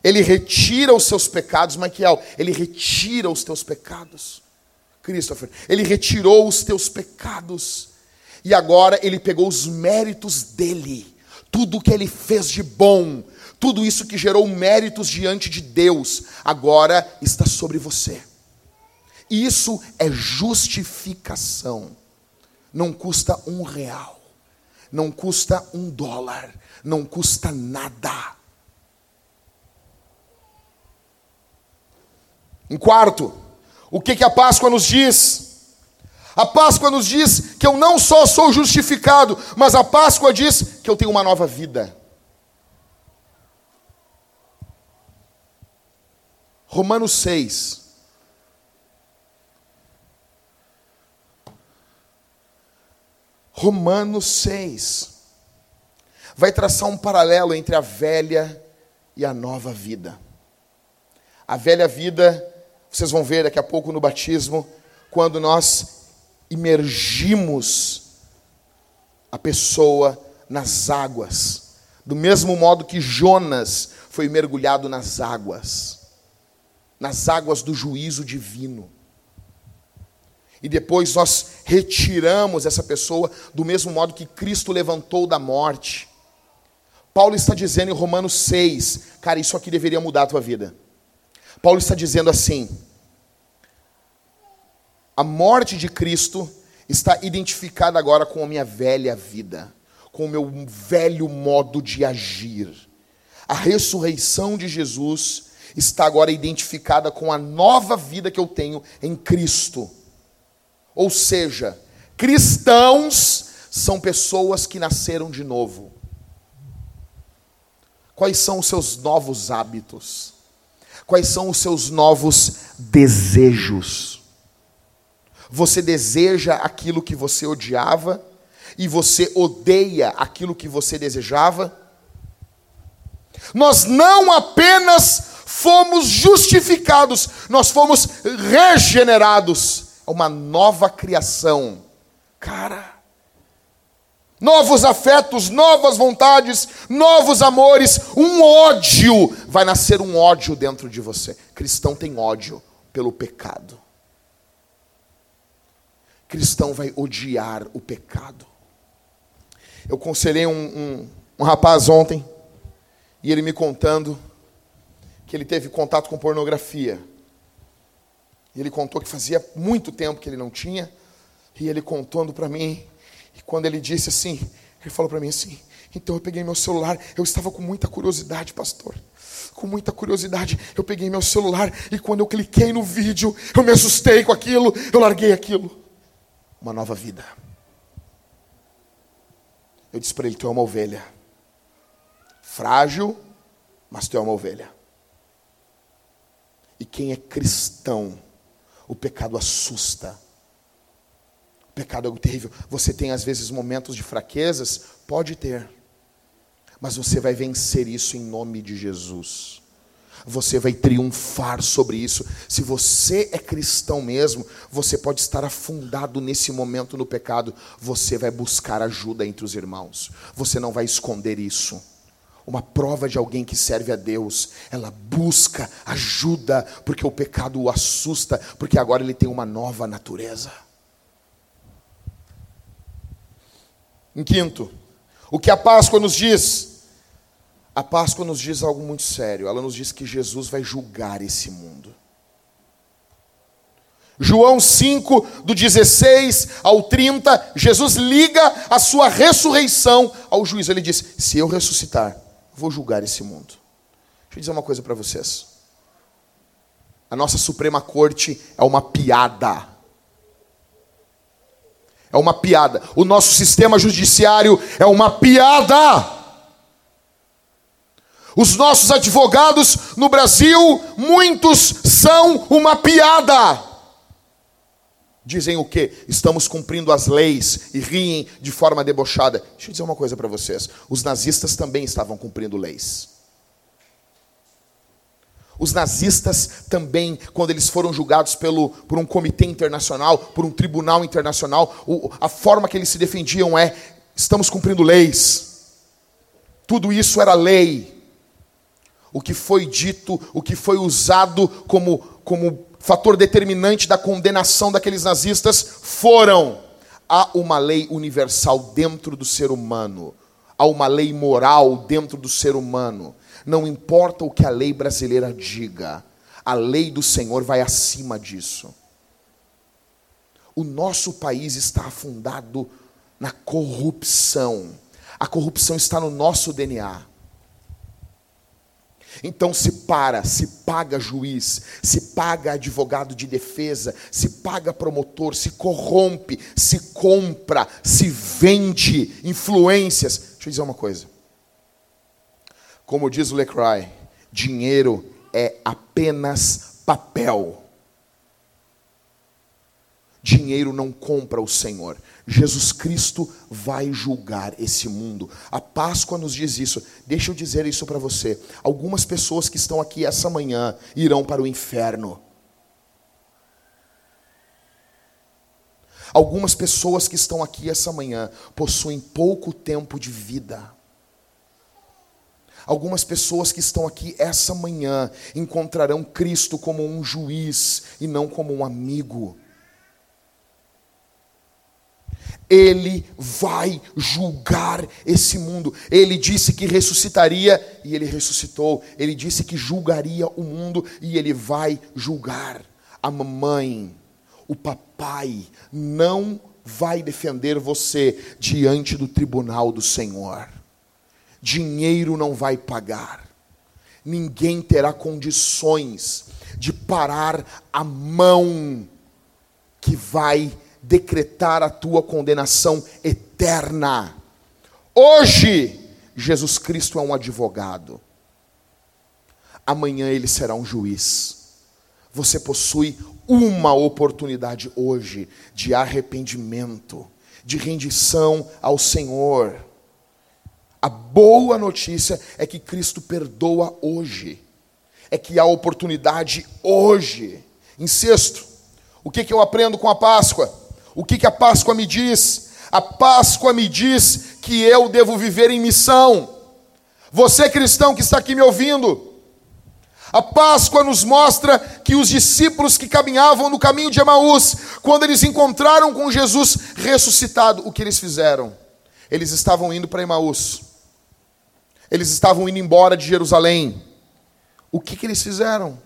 Ele retira os seus pecados, Michael. Ele retira os teus pecados. Christopher, ele retirou os teus pecados. E agora ele pegou os méritos dele. Tudo que ele fez de bom, tudo isso que gerou méritos diante de Deus, agora está sobre você. Isso é justificação. Não custa um real, não custa um dólar, não custa nada. Em quarto, o que, que a Páscoa nos diz? A Páscoa nos diz que eu não só sou justificado, mas a Páscoa diz que eu tenho uma nova vida. Romanos 6. Romanos 6 vai traçar um paralelo entre a velha e a nova vida. A velha vida, vocês vão ver daqui a pouco no batismo, quando nós imergimos a pessoa nas águas, do mesmo modo que Jonas foi mergulhado nas águas, nas águas do juízo divino e depois nós retiramos essa pessoa do mesmo modo que Cristo levantou da morte. Paulo está dizendo em Romanos 6, cara, isso aqui deveria mudar a tua vida. Paulo está dizendo assim: a morte de Cristo está identificada agora com a minha velha vida, com o meu velho modo de agir. A ressurreição de Jesus está agora identificada com a nova vida que eu tenho em Cristo. Ou seja, cristãos são pessoas que nasceram de novo. Quais são os seus novos hábitos? Quais são os seus novos desejos? Você deseja aquilo que você odiava e você odeia aquilo que você desejava? Nós não apenas fomos justificados, nós fomos regenerados uma nova criação. Cara, novos afetos, novas vontades, novos amores, um ódio. Vai nascer um ódio dentro de você. Cristão tem ódio pelo pecado. Cristão vai odiar o pecado. Eu conselhei um, um, um rapaz ontem, e ele me contando que ele teve contato com pornografia. Ele contou que fazia muito tempo que ele não tinha. E ele contando para mim. E quando ele disse assim, ele falou para mim assim: então eu peguei meu celular. Eu estava com muita curiosidade, pastor. Com muita curiosidade, eu peguei meu celular e quando eu cliquei no vídeo, eu me assustei com aquilo, eu larguei aquilo. Uma nova vida. Eu disse para ele: Tu é uma ovelha. Frágil, mas tu é uma ovelha. E quem é cristão, o pecado assusta. Pecado é algo terrível. Você tem às vezes momentos de fraquezas? Pode ter. Mas você vai vencer isso em nome de Jesus. Você vai triunfar sobre isso. Se você é cristão mesmo, você pode estar afundado nesse momento no pecado. Você vai buscar ajuda entre os irmãos. Você não vai esconder isso uma prova de alguém que serve a Deus. Ela busca ajuda, porque o pecado o assusta, porque agora ele tem uma nova natureza. Em quinto, o que a Páscoa nos diz? A Páscoa nos diz algo muito sério. Ela nos diz que Jesus vai julgar esse mundo. João 5, do 16 ao 30, Jesus liga a sua ressurreição ao juízo. Ele diz: Se eu ressuscitar, vou julgar esse mundo. Deixa eu dizer uma coisa para vocês. A nossa Suprema Corte é uma piada. É uma piada. O nosso sistema judiciário é uma piada. Os nossos advogados no Brasil, muitos são uma piada. Dizem o quê? Estamos cumprindo as leis e riem de forma debochada. Deixa eu dizer uma coisa para vocês: os nazistas também estavam cumprindo leis. Os nazistas também, quando eles foram julgados pelo, por um comitê internacional, por um tribunal internacional, o, a forma que eles se defendiam é: estamos cumprindo leis. Tudo isso era lei. O que foi dito, o que foi usado como, como fator determinante da condenação daqueles nazistas foram há uma lei universal dentro do ser humano, há uma lei moral dentro do ser humano. Não importa o que a lei brasileira diga, a lei do Senhor vai acima disso. O nosso país está afundado na corrupção. A corrupção está no nosso DNA. Então se para, se paga juiz, se paga advogado de defesa, se paga promotor, se corrompe, se compra, se vende influências. Deixa eu dizer uma coisa. Como diz o Lecrae, dinheiro é apenas papel. Dinheiro não compra o Senhor. Jesus Cristo vai julgar esse mundo. A Páscoa nos diz isso. Deixa eu dizer isso para você. Algumas pessoas que estão aqui essa manhã irão para o inferno. Algumas pessoas que estão aqui essa manhã possuem pouco tempo de vida. Algumas pessoas que estão aqui essa manhã encontrarão Cristo como um juiz e não como um amigo. Ele vai julgar esse mundo. Ele disse que ressuscitaria e ele ressuscitou. Ele disse que julgaria o mundo e ele vai julgar. A mamãe, o papai não vai defender você diante do tribunal do Senhor. Dinheiro não vai pagar. Ninguém terá condições de parar a mão que vai decretar a tua condenação eterna. Hoje, Jesus Cristo é um advogado. Amanhã ele será um juiz. Você possui uma oportunidade hoje de arrependimento, de rendição ao Senhor. A boa notícia é que Cristo perdoa hoje. É que há oportunidade hoje. Em sexto, o que, que eu aprendo com a Páscoa? O que, que a Páscoa me diz? A Páscoa me diz que eu devo viver em missão. Você cristão que está aqui me ouvindo, a Páscoa nos mostra que os discípulos que caminhavam no caminho de Emaús, quando eles encontraram com Jesus ressuscitado, o que eles fizeram? Eles estavam indo para Emaús. Eles estavam indo embora de Jerusalém. O que, que eles fizeram?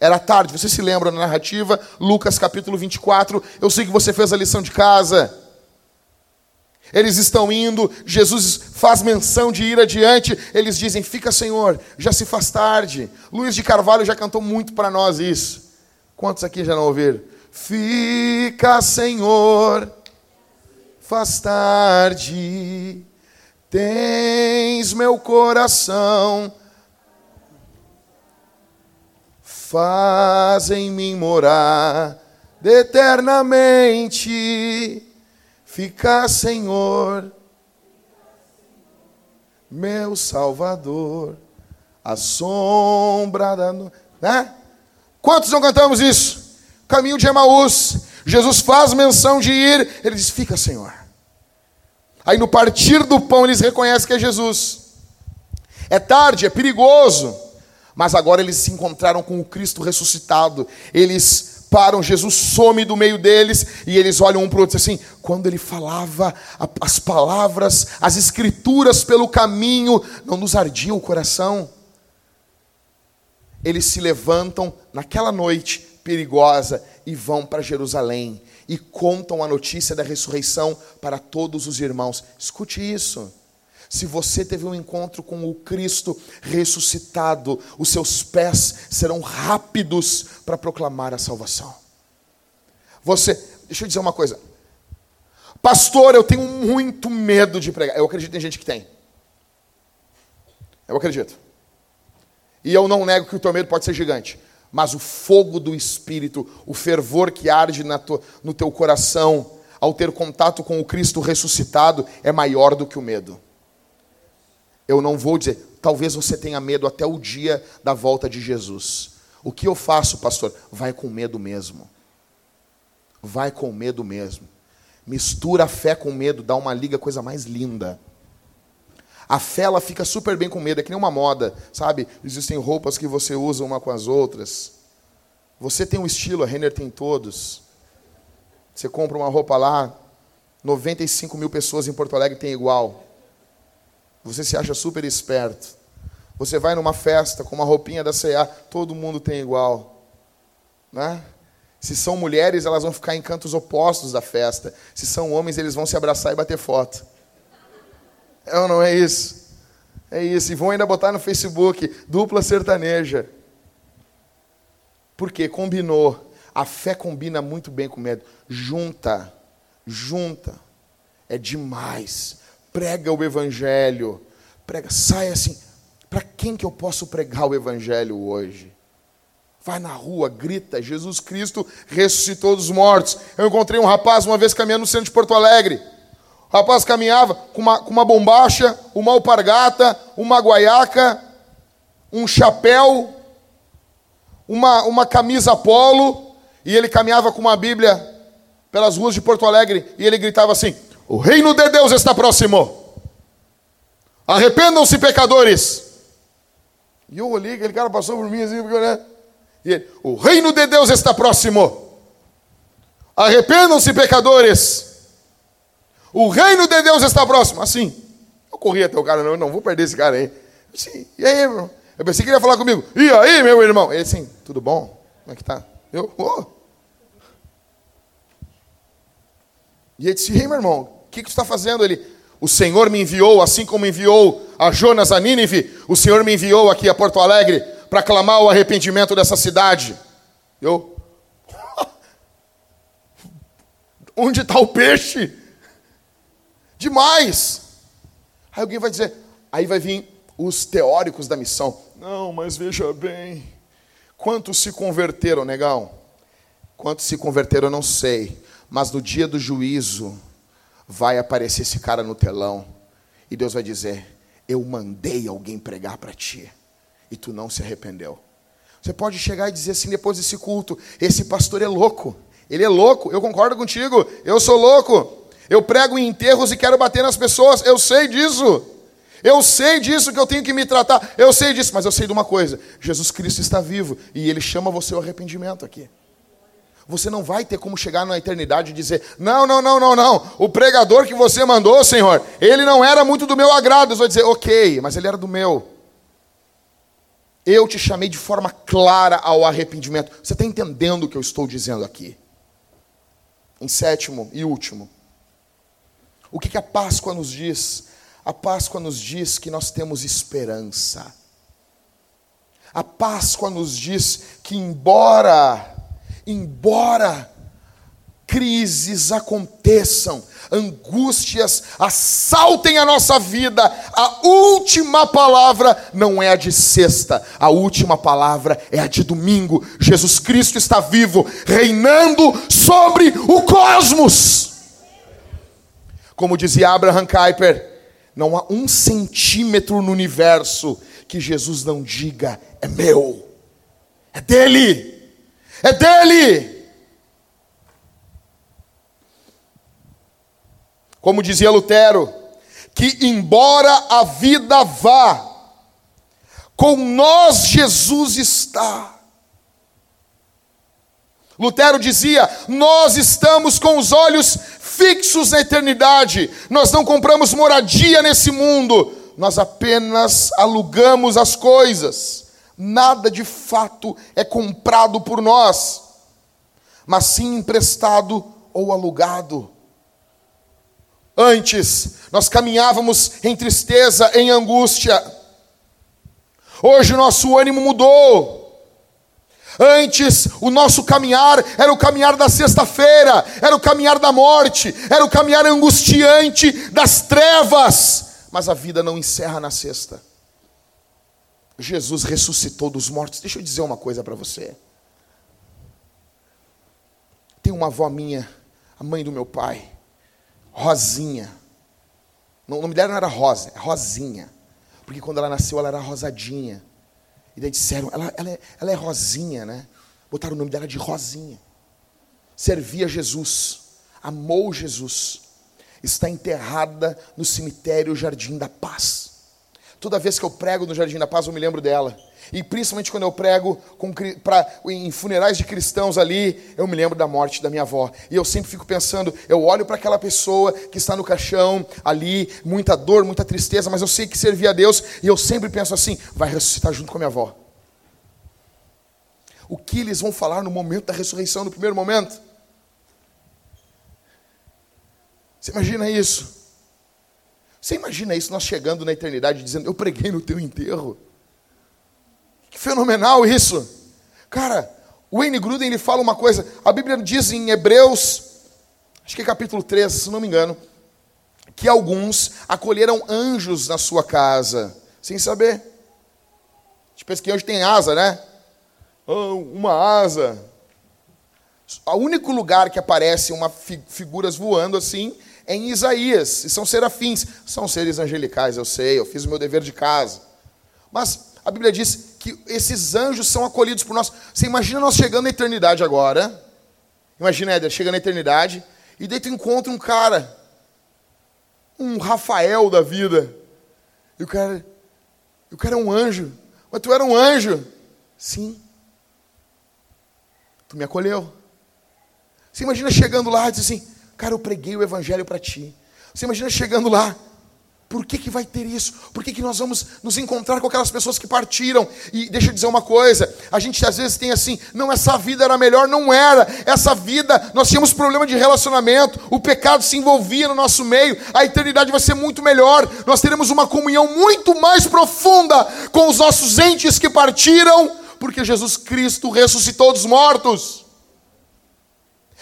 Era tarde, você se lembra da narrativa? Lucas capítulo 24. Eu sei que você fez a lição de casa. Eles estão indo, Jesus faz menção de ir adiante. Eles dizem: Fica, Senhor, já se faz tarde. Luiz de Carvalho já cantou muito para nós isso. Quantos aqui já não ouviram? Fica, Senhor, faz tarde. Tens meu coração faz em mim morar eternamente. Fica, Senhor, meu Salvador, a sombra da noite. Né? Quantos não cantamos isso? Caminho de Emaús. Jesus faz menção de ir, ele diz: Fica, Senhor. Aí no partir do pão eles reconhecem que é Jesus. É tarde, é perigoso. Mas agora eles se encontraram com o Cristo ressuscitado. Eles param, Jesus some do meio deles e eles olham um para o outro assim. Quando ele falava as palavras, as escrituras pelo caminho, não nos ardia o coração. Eles se levantam naquela noite perigosa e vão para Jerusalém e contam a notícia da ressurreição para todos os irmãos. Escute isso. Se você teve um encontro com o Cristo ressuscitado, os seus pés serão rápidos para proclamar a salvação. Você, deixa eu dizer uma coisa. Pastor, eu tenho muito medo de pregar. Eu acredito em gente que tem. Eu acredito. E eu não nego que o teu medo pode ser gigante. Mas o fogo do Espírito, o fervor que arde no teu coração, ao ter contato com o Cristo ressuscitado, é maior do que o medo. Eu não vou dizer, talvez você tenha medo até o dia da volta de Jesus. O que eu faço, pastor? Vai com medo mesmo. Vai com medo mesmo. Mistura a fé com medo, dá uma liga, coisa mais linda. A fé ela fica super bem com medo, é que nem uma moda, sabe? Existem roupas que você usa uma com as outras. Você tem um estilo, a Renner tem todos. Você compra uma roupa lá, 95 mil pessoas em Porto Alegre têm igual. Você se acha super esperto. Você vai numa festa com uma roupinha da CA, todo mundo tem igual. Né? Se são mulheres, elas vão ficar em cantos opostos da festa. Se são homens, eles vão se abraçar e bater foto. É ou não é isso? É isso. E vão ainda botar no Facebook, dupla sertaneja. Porque combinou. A fé combina muito bem com medo. Junta, junta. É demais prega o evangelho. Prega, sai assim. Para quem que eu posso pregar o evangelho hoje? Vai na rua, grita, Jesus Cristo ressuscitou dos mortos. Eu encontrei um rapaz uma vez caminhando no centro de Porto Alegre. Rapaz caminhava com uma, com uma bombacha, uma alpargata, uma guaiaca, um chapéu, uma, uma camisa polo, e ele caminhava com uma Bíblia pelas ruas de Porto Alegre, e ele gritava assim: o reino de Deus está próximo. Arrependam-se, pecadores. E eu olhei, aquele cara passou por mim assim, né? E ele, o reino de Deus está próximo. Arrependam-se, pecadores. O reino de Deus está próximo. Assim. Eu corri até o cara, não, não vou perder esse cara aí. Assim, e aí, meu? Eu pensei que ele ia falar comigo. E aí, meu irmão? Ele assim, tudo bom? Como é que tá? Eu, oh. E ele disse, e aí, meu irmão? que, que tu está fazendo? Ele, o Senhor me enviou, assim como enviou a Jonas a Nínive, o Senhor me enviou aqui a Porto Alegre para clamar o arrependimento dessa cidade. Eu, onde está o peixe? Demais. Aí alguém vai dizer, aí vai vir os teóricos da missão. Não, mas veja bem, quantos se converteram, negão? Quantos se converteram, eu não sei. Mas no dia do juízo, vai aparecer esse cara no telão e Deus vai dizer: Eu mandei alguém pregar para ti e tu não se arrependeu. Você pode chegar e dizer assim depois desse culto: Esse pastor é louco, ele é louco, eu concordo contigo, eu sou louco. Eu prego em enterros e quero bater nas pessoas, eu sei disso. Eu sei disso que eu tenho que me tratar, eu sei disso, mas eu sei de uma coisa: Jesus Cristo está vivo e ele chama você ao arrependimento aqui. Você não vai ter como chegar na eternidade e dizer: Não, não, não, não, não. O pregador que você mandou, Senhor, ele não era muito do meu agrado. Eu vou dizer: Ok, mas ele era do meu. Eu te chamei de forma clara ao arrependimento. Você está entendendo o que eu estou dizendo aqui? Em sétimo e último, o que, que a Páscoa nos diz? A Páscoa nos diz que nós temos esperança. A Páscoa nos diz que, embora embora crises aconteçam, angústias assaltem a nossa vida, a última palavra não é a de sexta, a última palavra é a de domingo. Jesus Cristo está vivo, reinando sobre o cosmos. Como dizia Abraham Kuyper, não há um centímetro no universo que Jesus não diga é meu, é dele é dele. Como dizia Lutero, que embora a vida vá, com nós Jesus está. Lutero dizia: Nós estamos com os olhos fixos na eternidade, nós não compramos moradia nesse mundo, nós apenas alugamos as coisas, nada de fato é comprado por nós, mas sim emprestado ou alugado. Antes, nós caminhávamos em tristeza, em angústia. Hoje o nosso ânimo mudou. Antes, o nosso caminhar era o caminhar da sexta-feira, era o caminhar da morte, era o caminhar angustiante das trevas. Mas a vida não encerra na sexta. Jesus ressuscitou dos mortos. Deixa eu dizer uma coisa para você. Tem uma avó minha, a mãe do meu pai, Rosinha. O nome dela não era Rosa, é Rosinha. Porque quando ela nasceu, ela era rosadinha. E daí disseram, ela, ela, é, ela é Rosinha, né? Botaram o nome dela de Rosinha. Servia Jesus, amou Jesus. Está enterrada no cemitério Jardim da Paz. Toda vez que eu prego no Jardim da Paz, eu me lembro dela. E principalmente quando eu prego com, pra, em funerais de cristãos ali, eu me lembro da morte da minha avó. E eu sempre fico pensando, eu olho para aquela pessoa que está no caixão ali, muita dor, muita tristeza, mas eu sei que servia a Deus, e eu sempre penso assim: vai ressuscitar junto com a minha avó. O que eles vão falar no momento da ressurreição, no primeiro momento? Você imagina isso? Você imagina isso, nós chegando na eternidade dizendo: Eu preguei no teu enterro. Que fenomenal isso. Cara, o Wayne Gruden ele fala uma coisa, a Bíblia diz em Hebreus, acho que é capítulo 13, se não me engano, que alguns acolheram anjos na sua casa, sem saber. A gente pensa que anjo tem asa, né? Oh, uma asa. O único lugar que aparece uma fi figuras voando assim é em Isaías, e são serafins, são seres angelicais, eu sei, eu fiz o meu dever de casa. Mas a Bíblia diz que esses anjos são acolhidos por nós. Você imagina nós chegando na eternidade agora. Imagina, Éder, chega na eternidade e daí tu encontra um cara, um Rafael da vida. E o cara, o cara é um anjo. Mas tu era um anjo. Sim. Tu me acolheu. Você imagina chegando lá e diz assim, cara, eu preguei o evangelho para ti. Você imagina chegando lá por que, que vai ter isso? Por que, que nós vamos nos encontrar com aquelas pessoas que partiram? E deixa eu dizer uma coisa: a gente às vezes tem assim, não, essa vida era melhor, não era. Essa vida, nós tínhamos problema de relacionamento, o pecado se envolvia no nosso meio, a eternidade vai ser muito melhor. Nós teremos uma comunhão muito mais profunda com os nossos entes que partiram, porque Jesus Cristo ressuscitou dos mortos.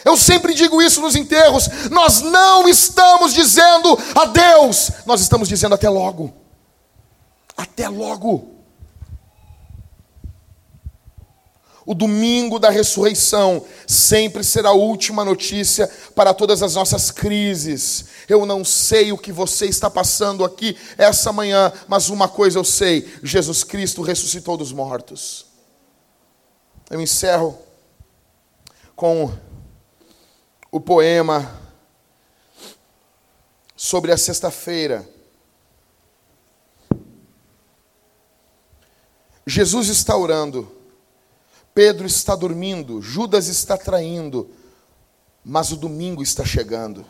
Eu sempre digo isso nos enterros. Nós não estamos dizendo adeus, nós estamos dizendo até logo. Até logo. O domingo da ressurreição sempre será a última notícia para todas as nossas crises. Eu não sei o que você está passando aqui essa manhã, mas uma coisa eu sei: Jesus Cristo ressuscitou dos mortos. Eu encerro com o poema sobre a sexta-feira. Jesus está orando, Pedro está dormindo, Judas está traindo, mas o domingo está chegando.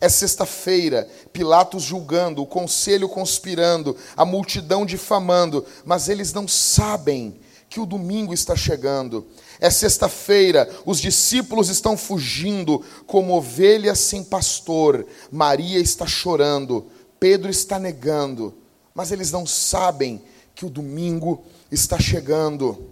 É sexta-feira, Pilatos julgando, o conselho conspirando, a multidão difamando, mas eles não sabem que o domingo está chegando. É sexta-feira, os discípulos estão fugindo como ovelhas sem pastor. Maria está chorando, Pedro está negando, mas eles não sabem que o domingo está chegando.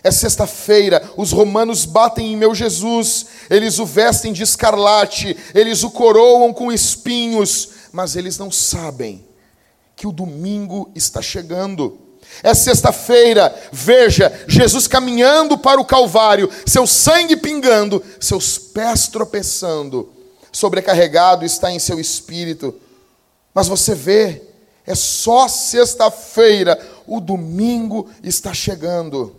É sexta-feira, os romanos batem em meu Jesus, eles o vestem de escarlate, eles o coroam com espinhos, mas eles não sabem que o domingo está chegando. É sexta-feira, veja, Jesus caminhando para o Calvário, seu sangue pingando, seus pés tropeçando, sobrecarregado está em seu espírito. Mas você vê, é só sexta-feira, o domingo está chegando.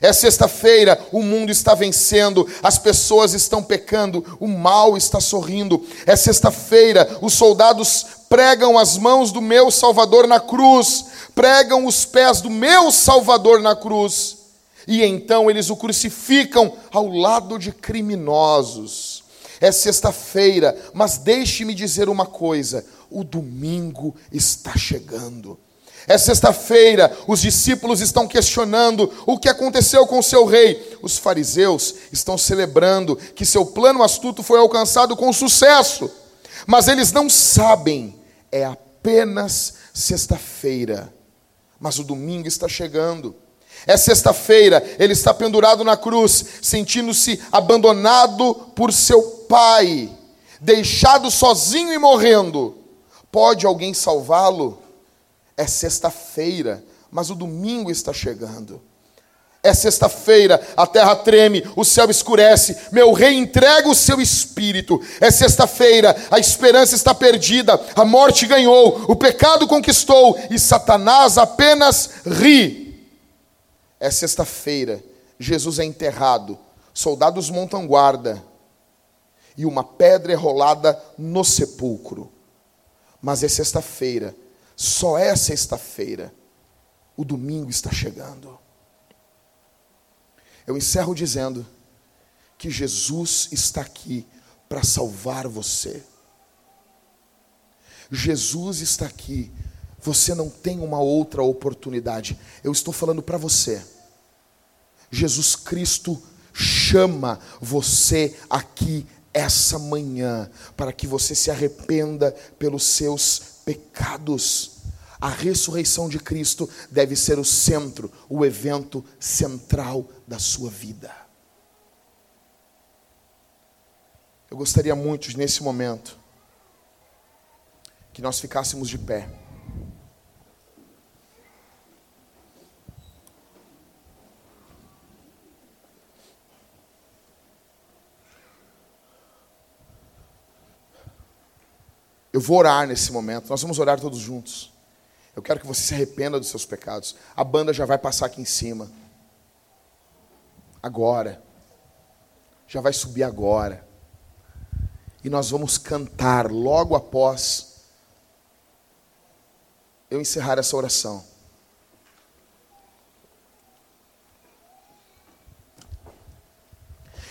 É sexta-feira, o mundo está vencendo, as pessoas estão pecando, o mal está sorrindo. É sexta-feira, os soldados pregam as mãos do meu Salvador na cruz, pregam os pés do meu Salvador na cruz. E então eles o crucificam ao lado de criminosos. É sexta-feira, mas deixe-me dizer uma coisa: o domingo está chegando. É sexta-feira, os discípulos estão questionando o que aconteceu com seu rei. Os fariseus estão celebrando que seu plano astuto foi alcançado com sucesso. Mas eles não sabem, é apenas sexta-feira. Mas o domingo está chegando. É sexta-feira, ele está pendurado na cruz, sentindo-se abandonado por seu pai, deixado sozinho e morrendo. Pode alguém salvá-lo? É sexta-feira, mas o domingo está chegando. É sexta-feira, a terra treme, o céu escurece, meu rei entrega o seu espírito. É sexta-feira, a esperança está perdida, a morte ganhou, o pecado conquistou e Satanás apenas ri. É sexta-feira, Jesus é enterrado, soldados montam guarda e uma pedra é rolada no sepulcro. Mas é sexta-feira, só é sexta-feira, o domingo está chegando. Eu encerro dizendo que Jesus está aqui para salvar você. Jesus está aqui. Você não tem uma outra oportunidade. Eu estou falando para você. Jesus Cristo chama você aqui essa manhã para que você se arrependa pelos seus pecados. A ressurreição de Cristo deve ser o centro, o evento central da sua vida. Eu gostaria muito, nesse momento, que nós ficássemos de pé. Eu vou orar nesse momento, nós vamos orar todos juntos. Eu quero que você se arrependa dos seus pecados. A banda já vai passar aqui em cima. Agora. Já vai subir agora. E nós vamos cantar logo após eu encerrar essa oração.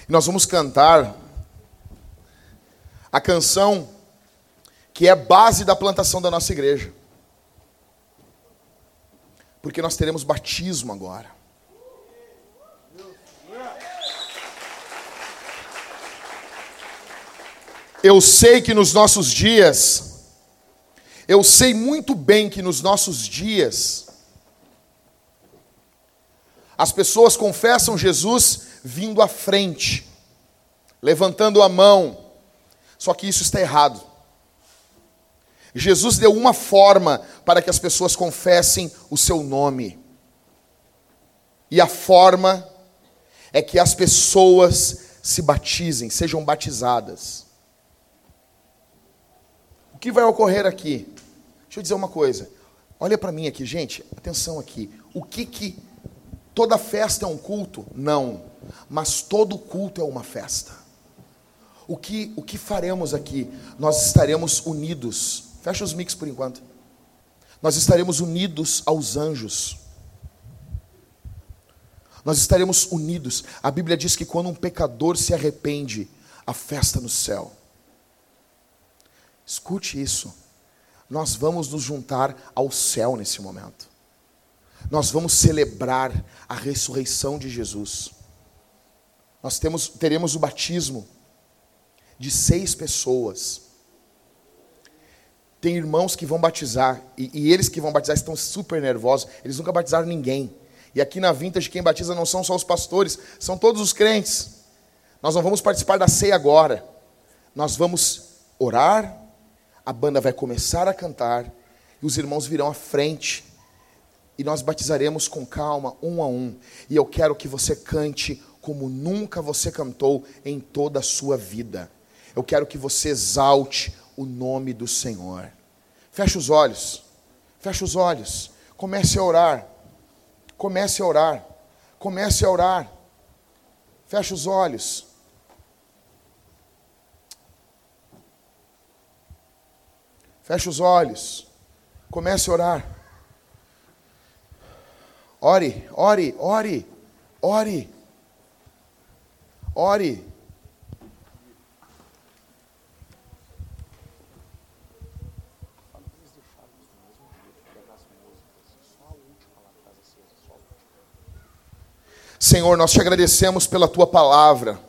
E nós vamos cantar a canção que é base da plantação da nossa igreja porque nós teremos batismo agora. Eu sei que nos nossos dias, eu sei muito bem que nos nossos dias, as pessoas confessam Jesus vindo à frente, levantando a mão, só que isso está errado. Jesus deu uma forma para que as pessoas confessem o seu nome. E a forma é que as pessoas se batizem, sejam batizadas. O que vai ocorrer aqui? Deixa eu dizer uma coisa. Olha para mim aqui, gente, atenção aqui. O que que toda festa é um culto? Não, mas todo culto é uma festa. O que o que faremos aqui? Nós estaremos unidos Fecha os mix por enquanto. Nós estaremos unidos aos anjos. Nós estaremos unidos. A Bíblia diz que quando um pecador se arrepende, a festa no céu. Escute isso. Nós vamos nos juntar ao céu nesse momento. Nós vamos celebrar a ressurreição de Jesus. Nós temos, teremos o batismo de seis pessoas. Tem irmãos que vão batizar, e, e, eles que vão batizar estão super nervosos, eles nunca batizaram ninguém. E aqui na Vintage, quem batiza não são só os pastores, são todos os crentes. Nós não vamos participar da ceia agora. Nós vamos orar, a banda vai começar a cantar, e os irmãos virão à frente, e nós batizaremos com calma, um a um. E eu quero que você cante como nunca você cantou em toda a sua vida. Eu quero que você exalte o nome do Senhor. Feche os olhos. Feche os olhos. Comece a orar. Comece a orar. Comece a orar. Feche os olhos. Feche os olhos. Comece a orar. Ore, ore, ore. Ore. Ore. Senhor, nós te agradecemos pela tua palavra.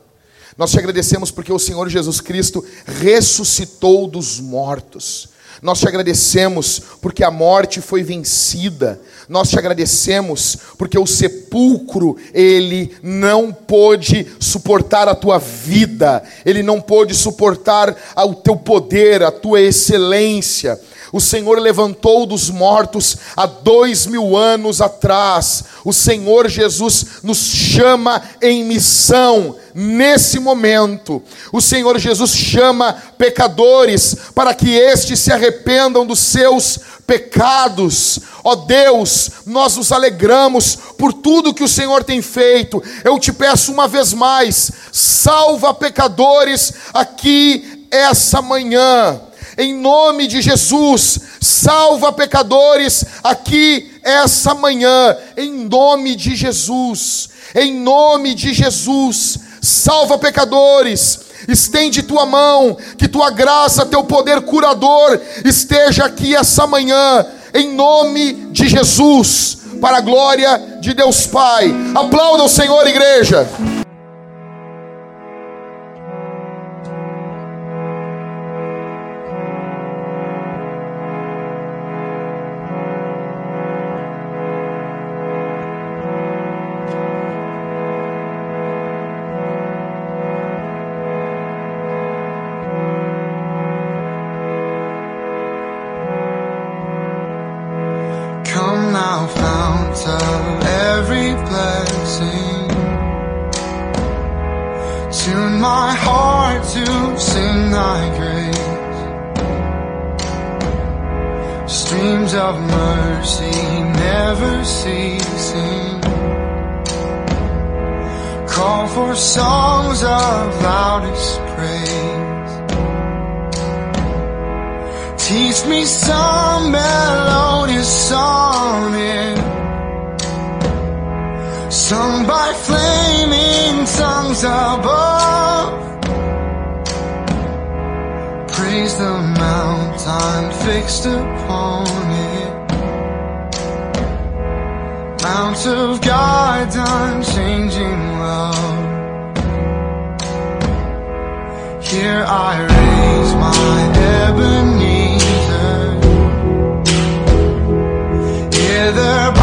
Nós te agradecemos porque o Senhor Jesus Cristo ressuscitou dos mortos. Nós te agradecemos porque a morte foi vencida. Nós te agradecemos porque o sepulcro, ele não pôde suportar a tua vida, ele não pôde suportar o teu poder, a tua excelência. O Senhor levantou dos mortos há dois mil anos atrás. O Senhor Jesus nos chama em missão nesse momento. O Senhor Jesus chama pecadores para que estes se arrependam dos seus pecados. Ó Deus, nós nos alegramos por tudo que o Senhor tem feito. Eu te peço uma vez mais, salva pecadores aqui essa manhã em nome de Jesus, salva pecadores aqui essa manhã, em nome de Jesus, em nome de Jesus, salva pecadores, estende tua mão, que tua graça, teu poder curador esteja aqui essa manhã, em nome de Jesus, para a glória de Deus Pai. Aplauda o Senhor, igreja. loudest praise. Teach me some melodious sonnet, sung by flaming tongues above. Praise the mountain fixed upon it, Mount of God's unchanging love. Here I raise my Ebenezer. Hither